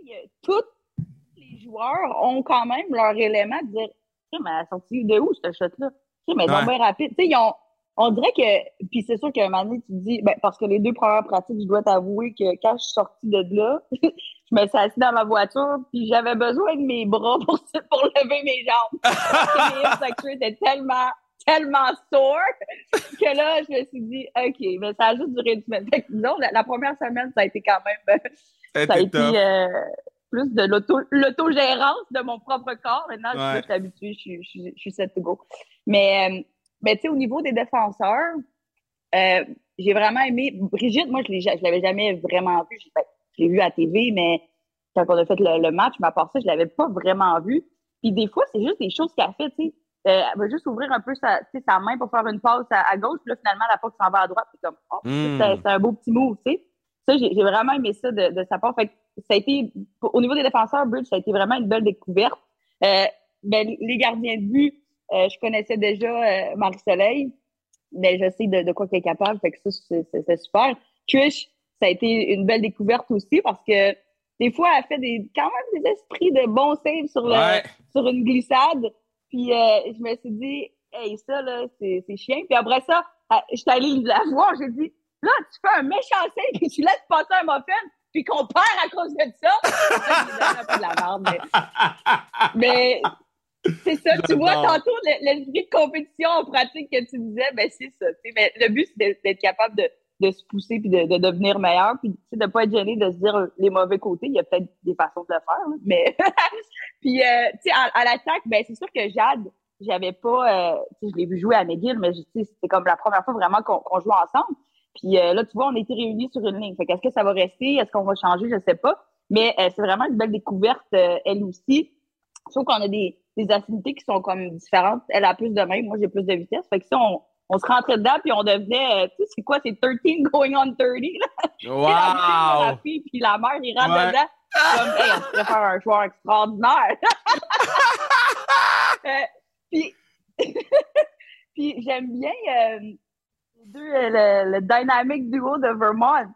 il y a toutes joueurs ont quand même leur élément de dire mais elle a sorti de où cette shot-là? mais ouais. bien rapide. ils ont, on dirait que. Puis c'est sûr qu'à un moment donné, tu te dis, ben, parce que les deux premières pratiques, je dois t'avouer que quand je suis sortie de là, je me suis assise dans ma voiture, puis j'avais besoin de mes bras pour, pour lever mes jambes. parce que mes étaient tellement, tellement sore que là, je me suis dit, OK, mais ça a juste duré une semaine. Fait que, la, première semaine, ça a été quand même. ça a été. Euh, plus de l'autogérance de mon propre corps. Maintenant, je suis habituée, je, je, je, suis set to go. Mais, euh, mais tu sais, au niveau des défenseurs, euh, j'ai vraiment aimé. Brigitte, moi, je ne l'avais jamais vraiment vue. Ben, je l'ai vue à TV, mais quand on a fait le, match, mais à part ça, je l'avais pas vraiment vue. Puis des fois, c'est juste des choses qu'elle fait, tu sais. Euh, elle va juste ouvrir un peu sa, sa main pour faire une passe à, gauche, puis là, finalement, la passe s'en va à droite. C'est comme, oh, hmm. c'est un beau petit mot, tu sais. Ça, j'ai vraiment aimé ça de, de sa part. Fait ça a été, au niveau des défenseurs, Bridge, ça a été vraiment une belle découverte. Euh, ben, les gardiens de but, euh, je connaissais déjà euh, Marie-Soleil, mais je sais de, de quoi qu'elle est capable, fait que ça, c'est super. Trish, ça a été une belle découverte aussi parce que des fois, elle fait des, quand même des esprits de bon save sur, le, sur une glissade. Puis euh, je me suis dit, hey, ça, là, c'est chien. Puis après ça, je suis allée la voir, j'ai dit, là, tu fais un méchant save et tu laisses passer un muffin puis qu'on perd à cause de ça. un peu de la merde, mais, c'est ça. Tu vois, tantôt, l'esprit de compétition en pratique que tu disais, ben c'est ça. Mais le but, c'est d'être capable de, de, se pousser puis de, de devenir meilleur, puis de ne pas être gêné de se dire les mauvais côtés. Il y a peut-être des façons de le faire, mais puis euh, tu sais, à, l'attaque, ben c'est sûr que Jade, j'avais pas, euh, je l'ai vu jouer à McGill, mais c'était comme la première fois vraiment qu'on qu jouait ensemble. Puis euh, là, tu vois, on a été réunis sur une ligne. Fait qu'est-ce que ça va rester? Est-ce qu'on va changer? Je sais pas. Mais euh, c'est vraiment une belle découverte, euh, elle aussi. Sauf qu'on a des, des affinités qui sont comme différentes. Elle a plus de main, moi j'ai plus de vitesse. Fait que si on, on se rentrait dedans, puis on devenait, tu sais, c'est quoi, c'est 13 going on 30, là? Wow! la fille, puis la mère, il rentre dedans. Comme, hey, on pourrait faire un joueur extraordinaire. puis, puis j'aime bien, deux, le, le dynamic duo de Vermont.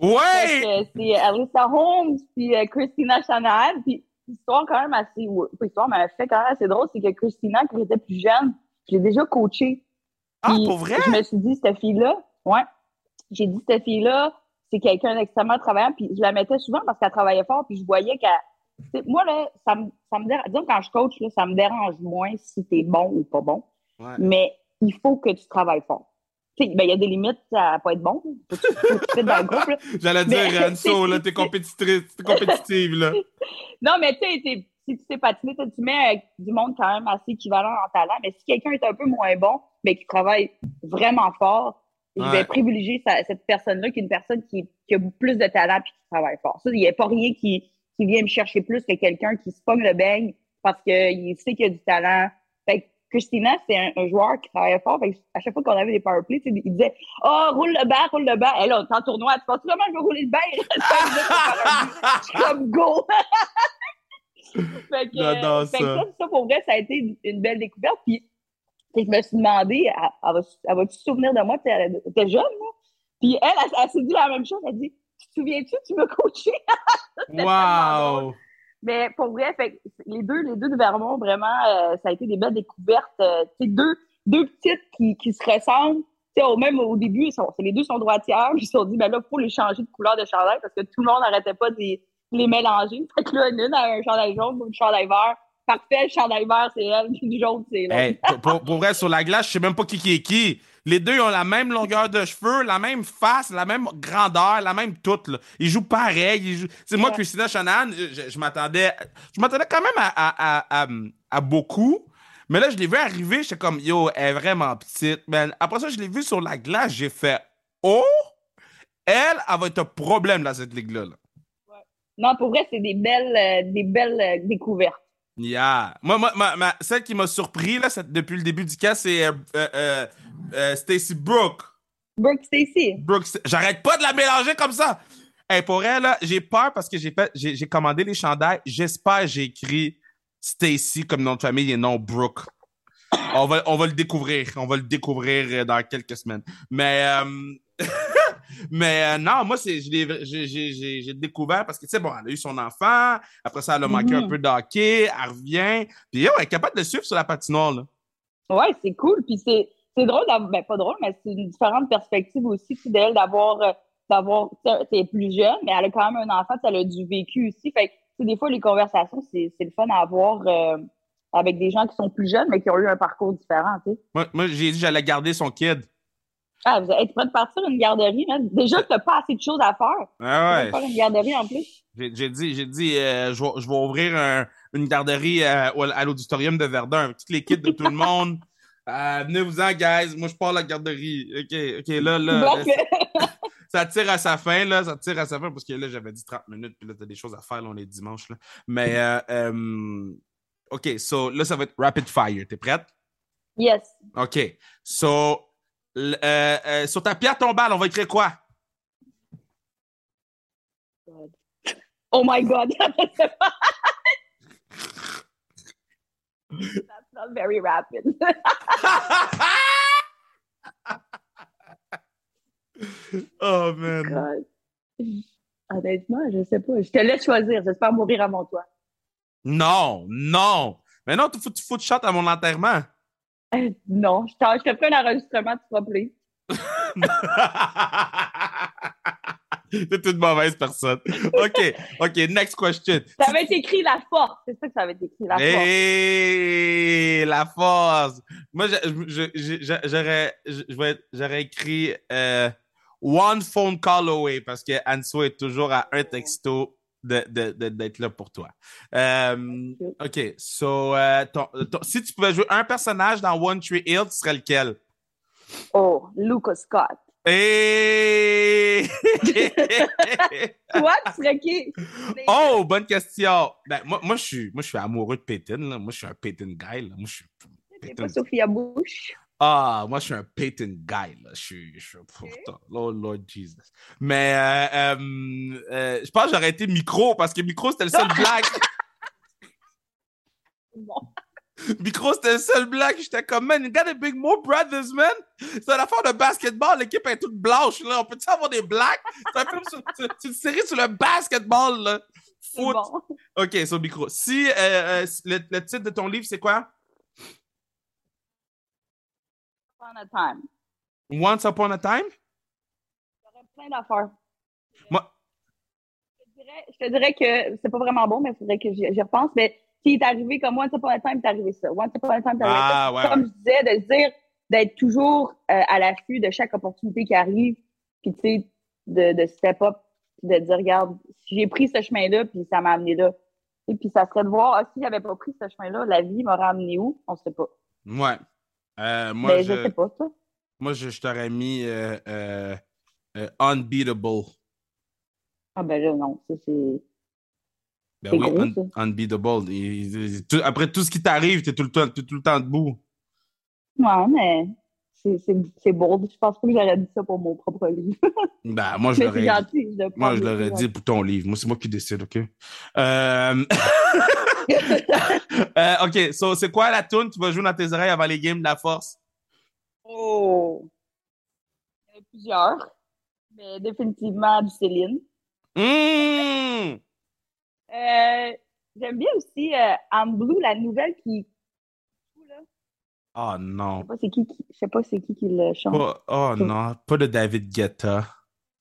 Ouais! C'est Alyssa Holmes puis euh, Christina Shanahan. Puis l'histoire quand même assez... L'histoire m'a fait quand même assez drôle, c'est que Christina, quand j'étais plus jeune, je l'ai déjà coachée. Ah, pour vrai? Je me suis dit, cette fille-là, ouais, j'ai dit, cette fille-là, c'est quelqu'un d'extrêmement travaillant, puis je la mettais souvent parce qu'elle travaillait fort, puis je voyais qu'elle moi, là, ça me, ça me dérange. Disons, quand je coach, là, ça me dérange moins si tu es bon ou pas bon. Ouais. Mais il faut que tu travailles fort. Ben, il y a des limites à pas être bon. J'allais dire, Anso, là, t'es compétitrice, t'es compétitive, là. Non, mais tu sais, si tu sais patiner, tu mets avec du monde quand même assez équivalent en talent. Mais si quelqu'un est un peu moins bon, mais qui travaille vraiment fort, je Ouais. vais privilégier sa- cette personne-là qui est une personne qui, qui a plus de talent et qui travaille fort. Ça, il n'y a pas rien qui, qui vient me chercher plus que quelqu'un qui se pogne le beigne parce qu'il sait qu'il a du talent. Fait Christina, c'est un, un joueur qui travaillait fort. Fait à chaque fois qu'on avait des powerplays, il disait Oh, roule le banc, roule le banc. Et là, on est en tournoi. Tu penses vraiment que je vais rouler le? Il reste but. Je suis comme go! fait que, fait que ça. pour vrai, ça a été une, belle découverte. Puis, je me suis demandé, elle, elle va, elle va-tu se souvenir de moi? Elle était jeune, là. Puis elle, elle, elle s'est dit la même chose. Elle a dit, tu te souviens-tu, tu m'as coaché? Wow! Mais pour vrai, les deux, les deux de Vermont, vraiment, euh, ça a été des belles découvertes. Euh, deux, deux petites qui, qui se ressemblent. Au, même au début, ils sont, les deux sont droitières. Ils se sont dit, ben là, il faut les changer de couleur de chandail parce que tout le monde n'arrêtait pas de les, les mélanger. Fait que là, une a un chandail jaune, une chandail vert. Parfait, le chandail vert, c'est elle, le jaune, c'est pour- pour, pour vrai, sur la glace, je sais même pas qui qui est qui. Les deux ont la même longueur de cheveux, la même face, la même grandeur, la même toute. là. Ils jouent pareil. Ils jouent... Moi. Christina Shannon, je, je m'attendais, je m'attendais quand même à, à, à, à, à beaucoup. Mais là, je l'ai vu arriver, j'étais comme, yo, elle est vraiment petite. man. Après ça, je l'ai vu sur la glace, j'ai fait, oh, elle, elle va être un problème dans cette ligue-là. là. Non, pour vrai, c'est des belles, euh, des belles euh, découvertes. Yeah. Moi, moi, ma- ma- celle qui m'a surpris là, depuis le début du cas, c'est euh, euh, euh, Stacy Brooke. Brooke Stacy. Brooke, j'arrête pas de la mélanger comme ça. Hey, pour elle, là, j'ai peur parce que j'ai fait, j'ai, commandé les chandails. J'espère que j'ai écrit Stacy comme nom de famille et non Brooke. On va, on va le découvrir. On va le découvrir dans quelques semaines. Mais, mais euh, non, moi, j'ai, découvert parce que, tu sais, bon, elle a eu son enfant. Après ça, elle a manqué Mhm. un peu de hockey. Elle revient. Puis, yo, elle est capable de le suivre sur la patinoire, là. Ouais, c'est cool. Puis c'est, drôle, d'avoir- ben pas drôle, mais c'est une différente perspective aussi, d'elle d'avoir, euh, d'avoir, tu plus jeune, mais elle a quand même un enfant, elle a du vécu aussi. Fait que, tu sais, des fois, les conversations, c'est, le fun à avoir euh, avec des gens qui sont plus jeunes, mais qui ont eu un parcours différent, tu sais. Moi, moi j'ai dit que j'allais garder son kid. Ah, vous êtes prêt de partir une garderie? Déjà que t'as pas assez de choses à faire. Tu Ah vas faire une garderie en plus. J'ai dit, j'ai dit euh, je, vais, je vais ouvrir un- une garderie euh, à l'auditorium de Verdun avec toutes les kits de tout le monde. Euh, Venez-vous-en, guys. Moi, je pars à la garderie. OK, OK, là, là, ça tire à sa fin, là. Ça tire à sa fin parce que là, j'avais dit 30 minutes, puis là, t'as des choses à faire, là, on est dimanche, là. Mais, OK, so, là, ça va être rapid fire. T'es prête? Yes. OK. So, euh, euh, sur ta pierre tombale, on va écrire quoi? Oh my God. That's not very rapid. oh, man. God. Honnêtement, je sais pas. Je te laisse choisir. J'espère mourir avant toi. Non, non. Mais non, faut, tu faut que tu chantes à mon enterrement. Euh, Non, je, je te ferai un enregistrement, tu seras plus. T'es une mauvaise personne. OK, OK, next question. Ça va être écrit la force. C'est ça que ça va être écrit, la force. Hey, la force. Moi, j'aurais écrit euh, One phone call away parce que Anso est toujours à un texto de- de- de- d'être là pour toi. Euh, OK, so, euh, ton- ton- si tu pouvais jouer un personnage dans One Tree Hill, tu serais lequel? Oh, Lucas Scott. Hey! Toi, tu serais qui? oh, bonne question. Ben, moi, moi, je suis, moi, je suis amoureux de Peyton. Là. Moi, je suis un Peyton guy. Là. Moi, je suis Peyton. pas Sophia Bush. Ah, moi, je suis un Peyton guy. Là. Je suis, je suis pourtant. Lord, Lord Jesus. Mais euh, euh, euh, je pense que j'aurais été micro parce que micro, c'était le seul black. Bon. Micro, c'était le seul black. J'étais comme, man, you gotta big more brothers, man. C'est une affaire de basketball. L'équipe est toute blanche, là. On peut-tu avoir des blacks? C'est un film sur, une série sur le basketball, là. Foot. bon. OK, sur micro. Si le, le titre de ton livre, c'est quoi? Upon a time. Once Upon a Time? J'aurais plein d'affaires. Moi- Je Je te dirais que c'est pas vraiment bon, mais il faudrait que j'y repense. Mais qui est arrivé comme Once Upon a Time, t'es arrivé ça. Once Upon a Time, t'es arrivé Ah, ça. ouais, comme ouais. je disais, de se dire, d'être toujours euh, à l'affût de chaque opportunité qui arrive, puis tu sais, de, de step up, puis de dire, regarde, si j'ai pris ce chemin-là, puis ça m'a amené là. Et puis ça serait de voir, ah, si j'avais pas pris ce chemin-là, la vie m'aurait amené où? On sait pas. Ouais. Euh, moi, mais je, je sais pas, moi, je, je t'aurais mis euh, euh, Unbeatable. Ah ben là, non, ça c'est... Ben oui, gros, un- ça. Unbeatable. Il- il- tout- après tout ce qui t'arrive, t'es tout le temps, tout le temps debout. Ouais, mais c'est- bold. Je pense pas que j'aurais dit ça pour mon propre livre. Ben, moi, je l'aurais de Moi, je l'aurais dit pour ton livre. Moi, c'est moi qui décide, OK? Euh... euh, OK, so, c'est quoi la tune qui va jouer dans tes oreilles avant les games de la force? Oh! Il y en a plusieurs. Mais définitivement du Céline. Mmh! Euh, J'aime bien aussi euh, I'm Blue, la nouvelle qui. Oh Je non. sais pas c'est qui, qui- je sais pas c'est qui qui le chante. Oh non, pas de David Guetta.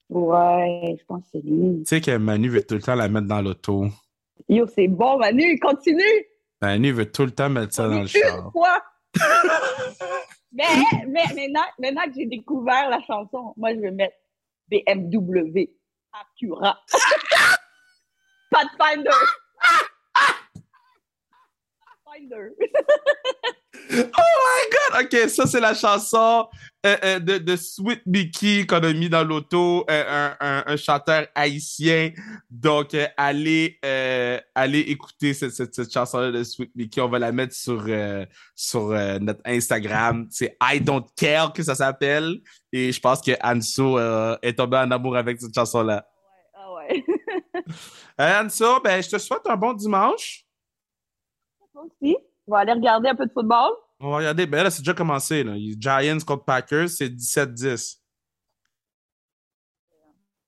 Ouais, je pense que c'est lui. Tu sais que Manu veut tout le temps la mettre dans l'auto. Yo, c'est bon, Manu, continue! Manu veut tout le temps mettre ça dans le Une char. fois! mais, mais maintenant, maintenant que j'ai découvert la chanson, moi, je vais mettre BMW Acura. Pathfinder. Pathfinder. Oh my god! OK, ça, c'est la chanson euh, euh, de, de Sweet Mickey qu'on a mis dans l'auto, euh, un, un, un chanteur haïtien. Donc, allez, allez écouter cette, cette, cette chanson-là de Sweet Mickey. On va la mettre sur, sur notre Instagram. C'est I Don't Care que ça s'appelle. Et je pense que Anso est tombé en amour avec cette chanson-là. Ah ouais. Euh, Anso, ben, je te souhaite un bon dimanche. Aussi. On va aller regarder un peu de football. On va regarder. Ben là, c'est déjà commencé. Là. Giants contre Packers, c'est 17-10.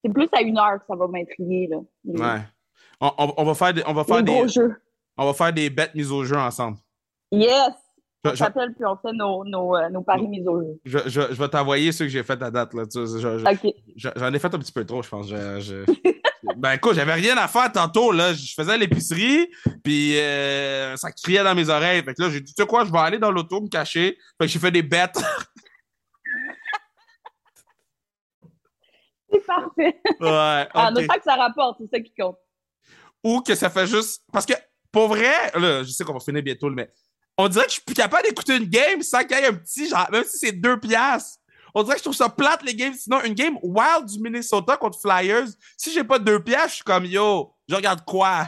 C'est plus à une heure que ça va m'intriguer. Les, Ouais. On, on- on va faire des, on va faire gros des, jeux. on va faire des bêtes mises au jeu ensemble. Yes! Je, On s'appelle puis on fait nos, nos, euh, nos paris mis au jeu. je, je- je vais t'envoyer ceux que j'ai fait à date. Là. Je- J'en ai fait un petit peu trop, je pense. Je- ben écoute, j'avais rien à faire tantôt. Là. Je faisais l'épicerie, puis euh, ça criait dans mes oreilles. Fait que là, j'ai dit, tu sais quoi, je vais aller dans l'auto, me cacher. Fait que j'ai fait des bêtes. C'est parfait. ouais, En ok. autant que ça rapporte, c'est ça qui compte. ou que ça fait juste. Parce que, pour vrai, là, je sais qu'on va finir bientôt, mais on dirait que je suis plus capable d'écouter une game sans qu'il y ait un petit, genre, même si c'est deux piastres. On dirait que je trouve ça plate, les games. Sinon, une game Wild du Minnesota contre Flyers, si j'ai pas deux piastres, je suis comme yo, je regarde quoi?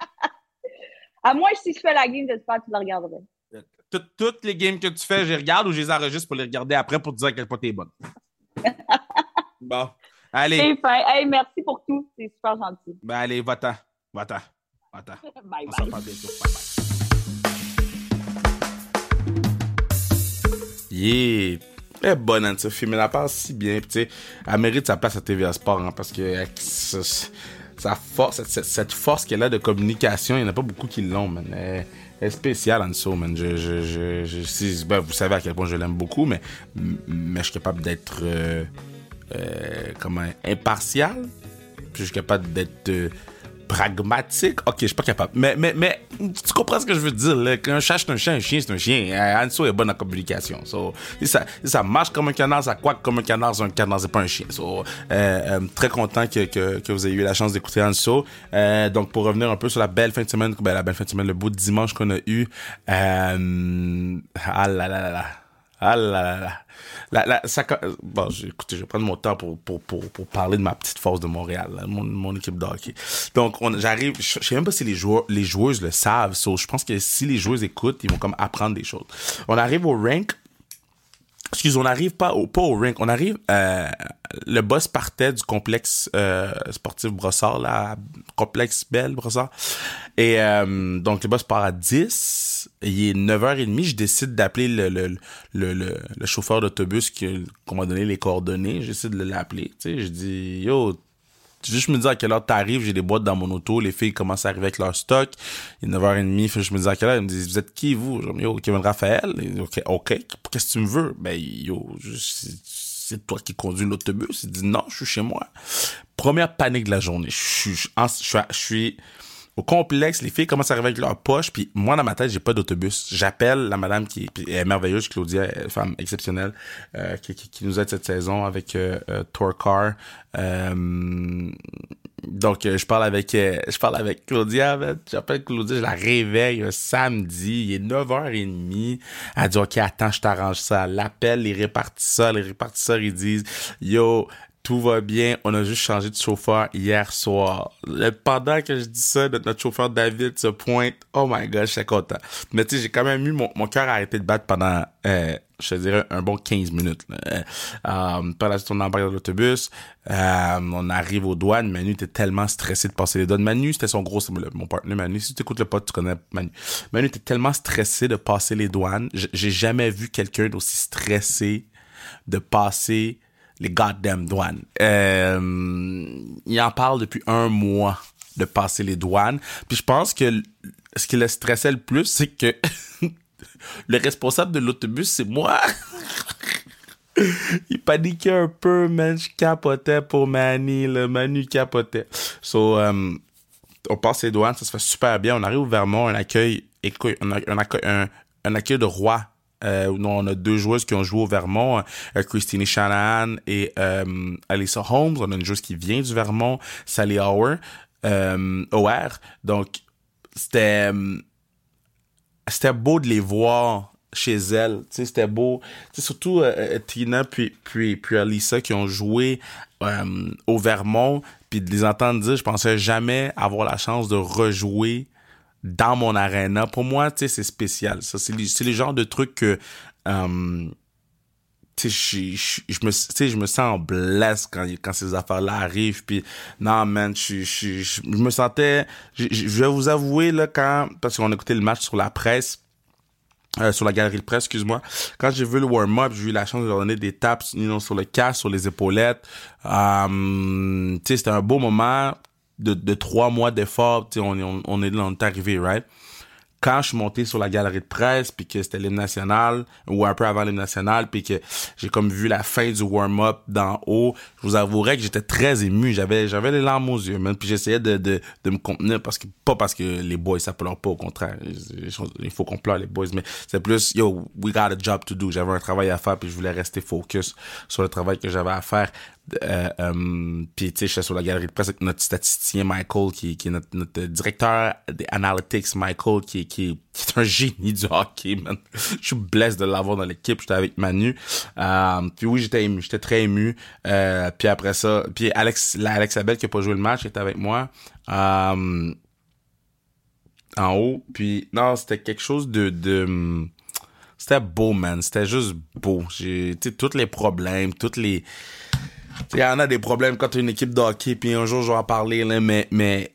À moins que si je fais la game, j'espère que tu la regarderais. Tout- Toutes les games que tu fais, je les regarde ou je les enregistre pour les regarder après pour te dire à quel point t'es bonne. bon. Allez, C'est fin. Hey, merci pour tout. C'est super gentil. ben allez, va-t'en. Va-t'en. Va-t'en. Bye On bye. parle bientôt. Bye bye. Yeah! Est bonne, Anne-Sophie, mais elle passe si bien. Puis, elle mérite sa place à TVA Sport, hein, parce que euh, sa force, cette, force qu'elle a de communication, il n'y en a pas beaucoup qui l'ont, man. Elle, est spéciale, Anso, man. Je, je, je, ben, vous savez à quel point je l'aime beaucoup, mais, mais je suis capable d'être, euh, euh, impartial. Puis je suis capable d'être euh, pragmatique. Ok, je suis pas capable. Mais, mais, mais tu comprends ce que je veux dire, là? Qu'un chat, c'est un chien, un chien, c'est un chien. Euh, Anso est bonne en communication. So, ça, ça marche comme un canard, ça quack comme un canard, c'est un canard, c'est pas un chien. Euh, euh, très content que, que, vous ayez eu la chance d'écouter Anso. Donc, pour revenir un peu sur la belle fin de semaine, ben, la belle fin de semaine, le beau dimanche qu'on a eu. Ah là là là là. Ah là là là. Ça, bon, écoutez, je vais prendre mon temps pour, pour, pour, pour parler de ma petite force de Montréal, là, mon, mon équipe de hockey. Donc, on, j'arrive, je, je sais même pas si les joueurs, les joueuses le savent, so, je pense que si les joueuses écoutent, ils vont comme apprendre des choses. On arrive au rank, excuse, on arrive pas au, pas au rank, on arrive, euh, le boss partait du complexe euh, sportif Brossard, là, complexe Belle Brossard. Et euh, donc le boss part à 10, il est 9h30, je décide d'appeler le, le, le, le, le chauffeur d'autobus qui qu'on m'a donné les coordonnées, j'essaie de l'appeler, tu sais, je dis yo juste me dire à quelle heure t'arrives, j'ai des boîtes dans mon auto, les filles commencent à arriver avec leur stock. Il est 9h30, fait que je me dis à quelle heure, ils me disent, vous êtes qui, vous? Je dis, yo, Raphaël. Ok, ok, qu'est-ce que tu me veux? Ben, yo, je- c'est toi qui conduis l'autobus. Il dit, non, je suis chez moi. Première panique de la journée. Je suis, je suis, au complexe, les filles commencent à arriver avec leur poche, puis moi, dans ma tête, j'ai pas d'autobus. J'appelle la madame qui est merveilleuse, Claudia, femme exceptionnelle, euh, qui, qui, nous aide cette saison avec euh, euh Tour Car. Euh, donc, je parle avec je parle avec Claudia, j'appelle Claudia, je la réveille un samedi, il est 9h30. Elle dit, OK, attends, je t'arrange ça. L'appel, les répartisseurs, les répartisseurs, ils disent, yo, tout va bien, on a juste changé de chauffeur hier soir. Pendant que je dis ça, notre chauffeur David se pointe. Oh my god, je suis content. Mais tu sais, j'ai quand même eu mon, mon cœur arrêté de battre pendant, euh, je dirais, un bon 15 minutes. Euh, par la suite, on embarque dans l'autobus. Euh, on arrive aux douanes. Manu était tellement stressé de passer les douanes. Manu, c'était son gros... Mon partenaire Manu, si tu écoutes le pote, tu connais Manu. Manu était tellement stressé de passer les douanes. J'ai jamais vu quelqu'un d'aussi stressé de passer les goddamn douanes. Euh, il en parle depuis un mois de passer les douanes. Puis je pense que ce qui le stressait le plus, c'est que le responsable de l'autobus, c'est moi. il paniquait un peu, man. Je capotais pour Manny, le Manu capotait. So, euh, on passe les douanes, ça se fait super bien. On arrive au Vermont, un accueil, écoute, un, un, un accueil de roi euh, on a deux joueuses qui ont joué au Vermont, euh, Christine Shanahan et euh, Alyssa Holmes. On a une joueuse qui vient du Vermont, Sally Hour, euh, OR. Donc, c'était c'était beau de les voir chez elles. C'était beau. Surtout euh, Tina puis, puis, puis Alyssa qui ont joué au Vermont. Puis de les entendre dire, je pensais jamais avoir la chance de rejouer dans mon arena. Pour moi, tu sais, c'est spécial. Ça, c'est le genre de truc que, euh, je, me, je me sens blessé quand, quand ces affaires-là arrivent. Puis, non, man, je, me sentais, je, vais vous avouer, là, quand, parce qu'on a écouté le match sur la presse, euh, sur la galerie de presse, excuse-moi. Quand j'ai vu le warm-up, j'ai eu la chance de leur donner des taps sur le casque, sur les épaulettes. Sais, c'était un beau moment de, de trois mois d'effort, on, on, on, est, on est arrivé, right? quand je suis monté sur la galerie de presse, puis que c'était l'hymne national, ou un peu avant l'hymne national, puis que j'ai comme vu la fin du warm-up d'en haut, je vous avouerai que j'étais très ému. J'avais j'avais les larmes aux yeux, même. Puis j'essayais de, de, de me contenir, parce que pas parce que les boys, ça pleure pas, au contraire. Il faut qu'on pleure, les boys, mais c'est plus, yo, we got a job to do. J'avais un travail à faire, puis je voulais rester focus sur le travail que j'avais à faire. Euh, euh, puis tu sais, j'étais sur la galerie de presse avec notre statisticien Michael, qui, qui est notre, directeur des analytics, Michael, qui, qui, qui est un génie du hockey, man. Je suis blessé de l'avoir dans l'équipe. J'étais avec Manu. Euh, puis oui, j'étais ému. J'étais très ému. Euh, puis après ça, puis Alex, la Alex Abel qui a pas joué le match était avec moi. En haut. Puis non, c'était quelque chose de... de c'était beau, man. C'était juste beau. J'ai, tu sais, tous les problèmes, toutes les il y en a des problèmes quand tu une équipe de hockey, puis un jour je vais en parler, là, mais, mais,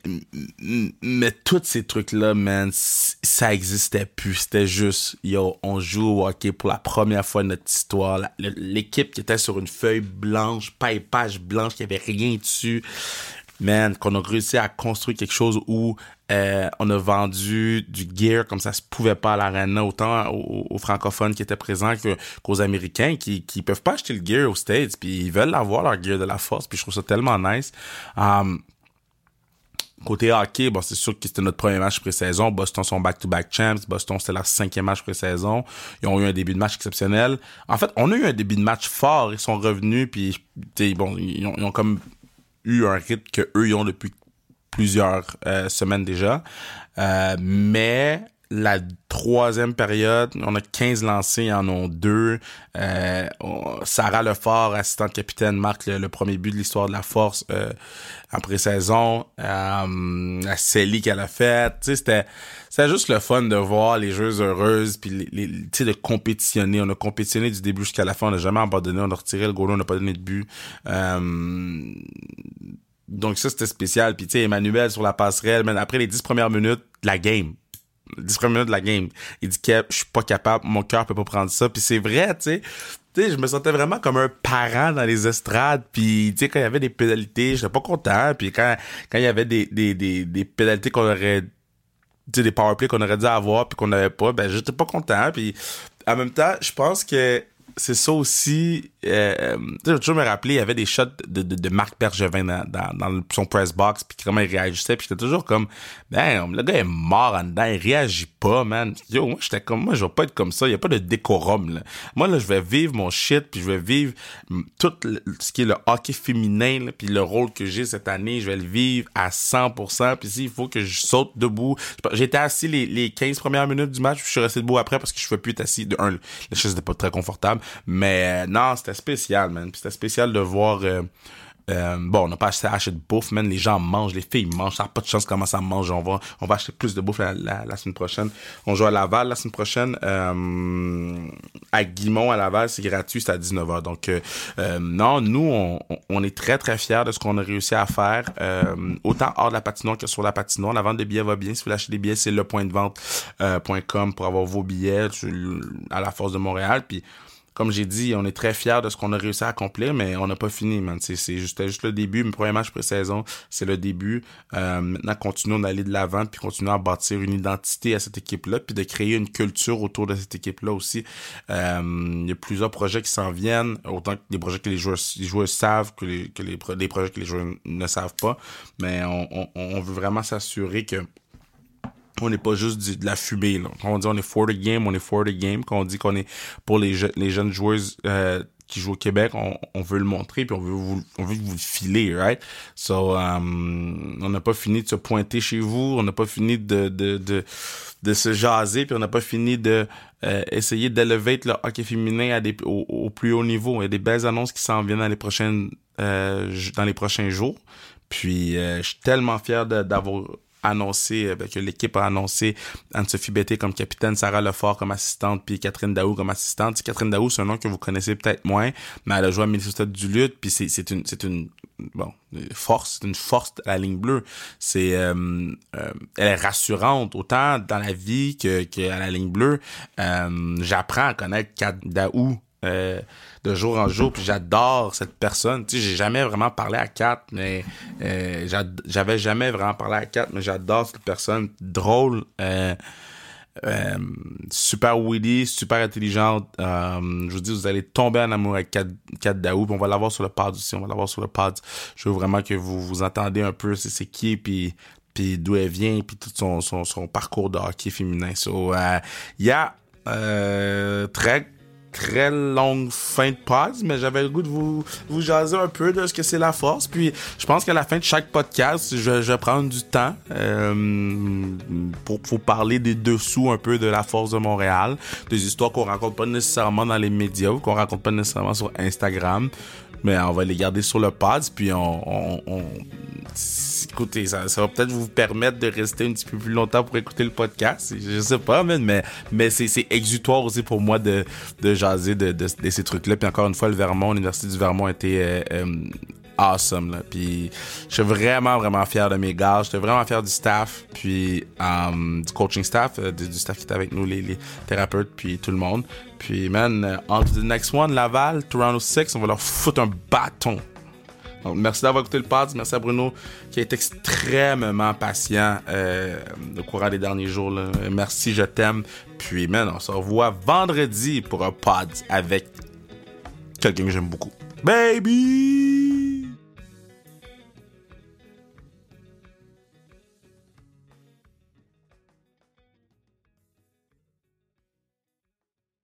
mais tous ces trucs-là, man, ça existait plus. C'était juste, yo, on joue au hockey pour la première fois de notre histoire. L'équipe qui était sur une feuille blanche, pas page blanche, qui avait rien dessus man, qu'on a réussi à construire quelque chose où euh, on a vendu du gear comme ça se pouvait pas à l'arena, autant aux, francophones qui étaient présents qu'aux Américains qui qui peuvent pas acheter le gear aux States, puis ils veulent avoir leur gear de la force, puis je trouve ça tellement nice. Um, Côté hockey, bon, c'est sûr que c'était notre premier match pré-saison. Boston sont back-to-back champs. Boston, c'était leur cinquième match pré-saison. Ils ont eu un début de match exceptionnel. En fait, on a eu un début de match fort. Ils sont revenus, puis bon, ils ont, ils ont comme eu un rythme que eux ont depuis plusieurs euh, semaines déjà. Euh, mais la troisième période, on a 15 lancés, en ont deux. Euh, Sarah Lefort, assistante capitaine, marque le, premier but de l'histoire de la force euh, en pré-saison. Euh, la Célie qu'elle a faite. C'était c'était juste le fun de voir les joueuses heureuses, puis les, les de compétitionner. On a compétitionné du début jusqu'à la fin, on n'a jamais abandonné, on a retiré le goal, on n'a pas donné de but. Euh, donc ça, c'était spécial. Puis tu sais, Emmanuel sur la passerelle, mais après les dix premières minutes la game, 10 premières minutes de la game, il dit que je suis pas capable, mon cœur peut pas prendre ça. Puis c'est vrai, tu sais. Tu sais, je me sentais vraiment comme un parent dans les estrades. Puis, tu sais, quand il y avait des pénalités, j'étais pas content. Puis quand quand il y avait des, des, des, des pénalités qu'on aurait tu sais, des powerplays qu'on aurait dû avoir puis qu'on n'avait pas, ben j'étais pas content. Puis en même temps, je pense que c'est ça aussi. Euh, je vais toujours me rappeler, il y avait des shots de, de, de Marc Bergevin dans, dans, dans, son press box, puis comment il réagissait, puis j'étais toujours comme, ben, le gars est mort en dedans, il réagit pas, man. Yo, moi, j'étais comme, moi, je vais pas être comme ça, il y a pas de décorum, là. Moi, là, je vais vivre mon shit, puis je vais vivre tout ce qui est le hockey féminin, puis le rôle que j'ai cette année, je vais le vivre à 100%, puis s'il faut que je saute debout. J'étais assis les, les 15 premières minutes du match, puis je suis resté debout après parce que je ne plus être assis. De un, la chaise n'était pas très confortable, mais euh, non, c'était spécial, man. C'était spécial de voir... Euh, euh, bon, on n'a pas acheté, acheter de bouffe, man. Les gens mangent, les filles mangent. Ça n'a pas de chance comment ça mange. On va, on va acheter plus de bouffe la, semaine prochaine. On joue à Laval la semaine prochaine. Euh, à Guimont, à Laval, c'est gratuit, c'est à 19h. Donc, euh, non, nous, on, on, est très, très fiers de ce qu'on a réussi à faire. autant hors de la patinoire que sur la patinoire. La vente de billets va bien. Si vous voulez des billets, c'est le point de vente.com pour avoir vos billets à la Force de Montréal. Puis, comme j'ai dit, on est très fiers de ce qu'on a réussi à accomplir, mais on n'a pas fini, man. C'est juste, le début. Mon premier match pré-saison, c'est le début. Euh, maintenant, continuons d'aller de l'avant, puis continuons à bâtir une identité à cette équipe-là, puis de créer une culture autour de cette équipe-là aussi. Euh, il y a plusieurs projets qui s'en viennent, autant que des projets que les joueurs, savent que les, que les, des projets que les joueurs ne savent pas. Mais on, on, on veut vraiment s'assurer que on n'est pas juste de la fumée. Là. Quand on dit on est for the game, on est for the game. Quand on dit qu'on est pour les, jeunes joueuses euh, qui jouent au Québec, on, veut le montrer puis on veut vous, on filer, right? So, um, on n'a pas fini de se pointer chez vous, on n'a pas fini de, se jaser puis on n'a pas fini de euh, essayer d'élever le hockey féminin au, plus haut niveau. Il y a des belles annonces qui s'en viennent dans les euh, dans les prochains jours. Puis je suis tellement fier d'avoir annoncé, euh, ben, que l'équipe a annoncé Anne-Sophie Betté comme capitaine, Sarah Lefort comme assistante, puis Catherine Daou comme assistante. Catherine Daou, c'est un nom que vous connaissez peut-être moins, mais elle a joué à Minnesota du lutte, puis c'est, c'est une, c'est une, bon, force, c'est une force à la ligne bleue. C'est, euh, euh, elle est rassurante autant dans la vie que, que à la ligne bleue. j'apprends à connaître Kat Daou euh, de jour en jour. Puis j'adore cette personne. Tu sais, j'ai jamais vraiment parlé à Kat, mais euh, j'avais jamais vraiment parlé à Kat, mais j'adore cette personne drôle. Euh, super witty, super intelligente. je vous dis, vous allez tomber en amour avec Kat, Kat Daou. on va l'avoir sur le pod aussi. On va l'avoir sur le pod. Je veux vraiment que vous vous entendez un peu c'est qui, puis puis d'où elle vient, puis tout son, son, son parcours de hockey féminin. Il y a très très longue fin de pause, mais j'avais le goût de vous, vous jaser un peu de ce que c'est la force. Puis je pense qu'à la fin de chaque podcast, je, je vais prendre du temps euh, pour, pour parler des dessous un peu de la force de Montréal, des histoires qu'on raconte pas nécessairement dans les médias ou qu'on raconte pas nécessairement sur Instagram mais on va les garder sur le pod, puis on, écoutez, ça, va peut-être vous permettre de rester un petit peu plus longtemps pour écouter le podcast. Je sais pas, mais, mais c'est exutoire aussi pour moi de, de jaser de, ces trucs-là. Puis encore une fois, le Vermont, l'Université du Vermont a été euh, euh, awesome. Là. Puis je suis vraiment, vraiment fier de mes gars. J'étais vraiment fier du staff, puis um, du coaching staff, euh, du, staff qui était avec nous, les, thérapeutes, puis tout le monde. Puis, man, on to next one, Laval, Toronto 6, on va leur foutre un bâton. Merci d'avoir écouté le pod. Merci à Bruno qui a été extrêmement patient euh, au courant des derniers jours. Merci, je t'aime. Puis, man, on se revoit vendredi pour un pod avec quelqu'un que j'aime beaucoup. Baby!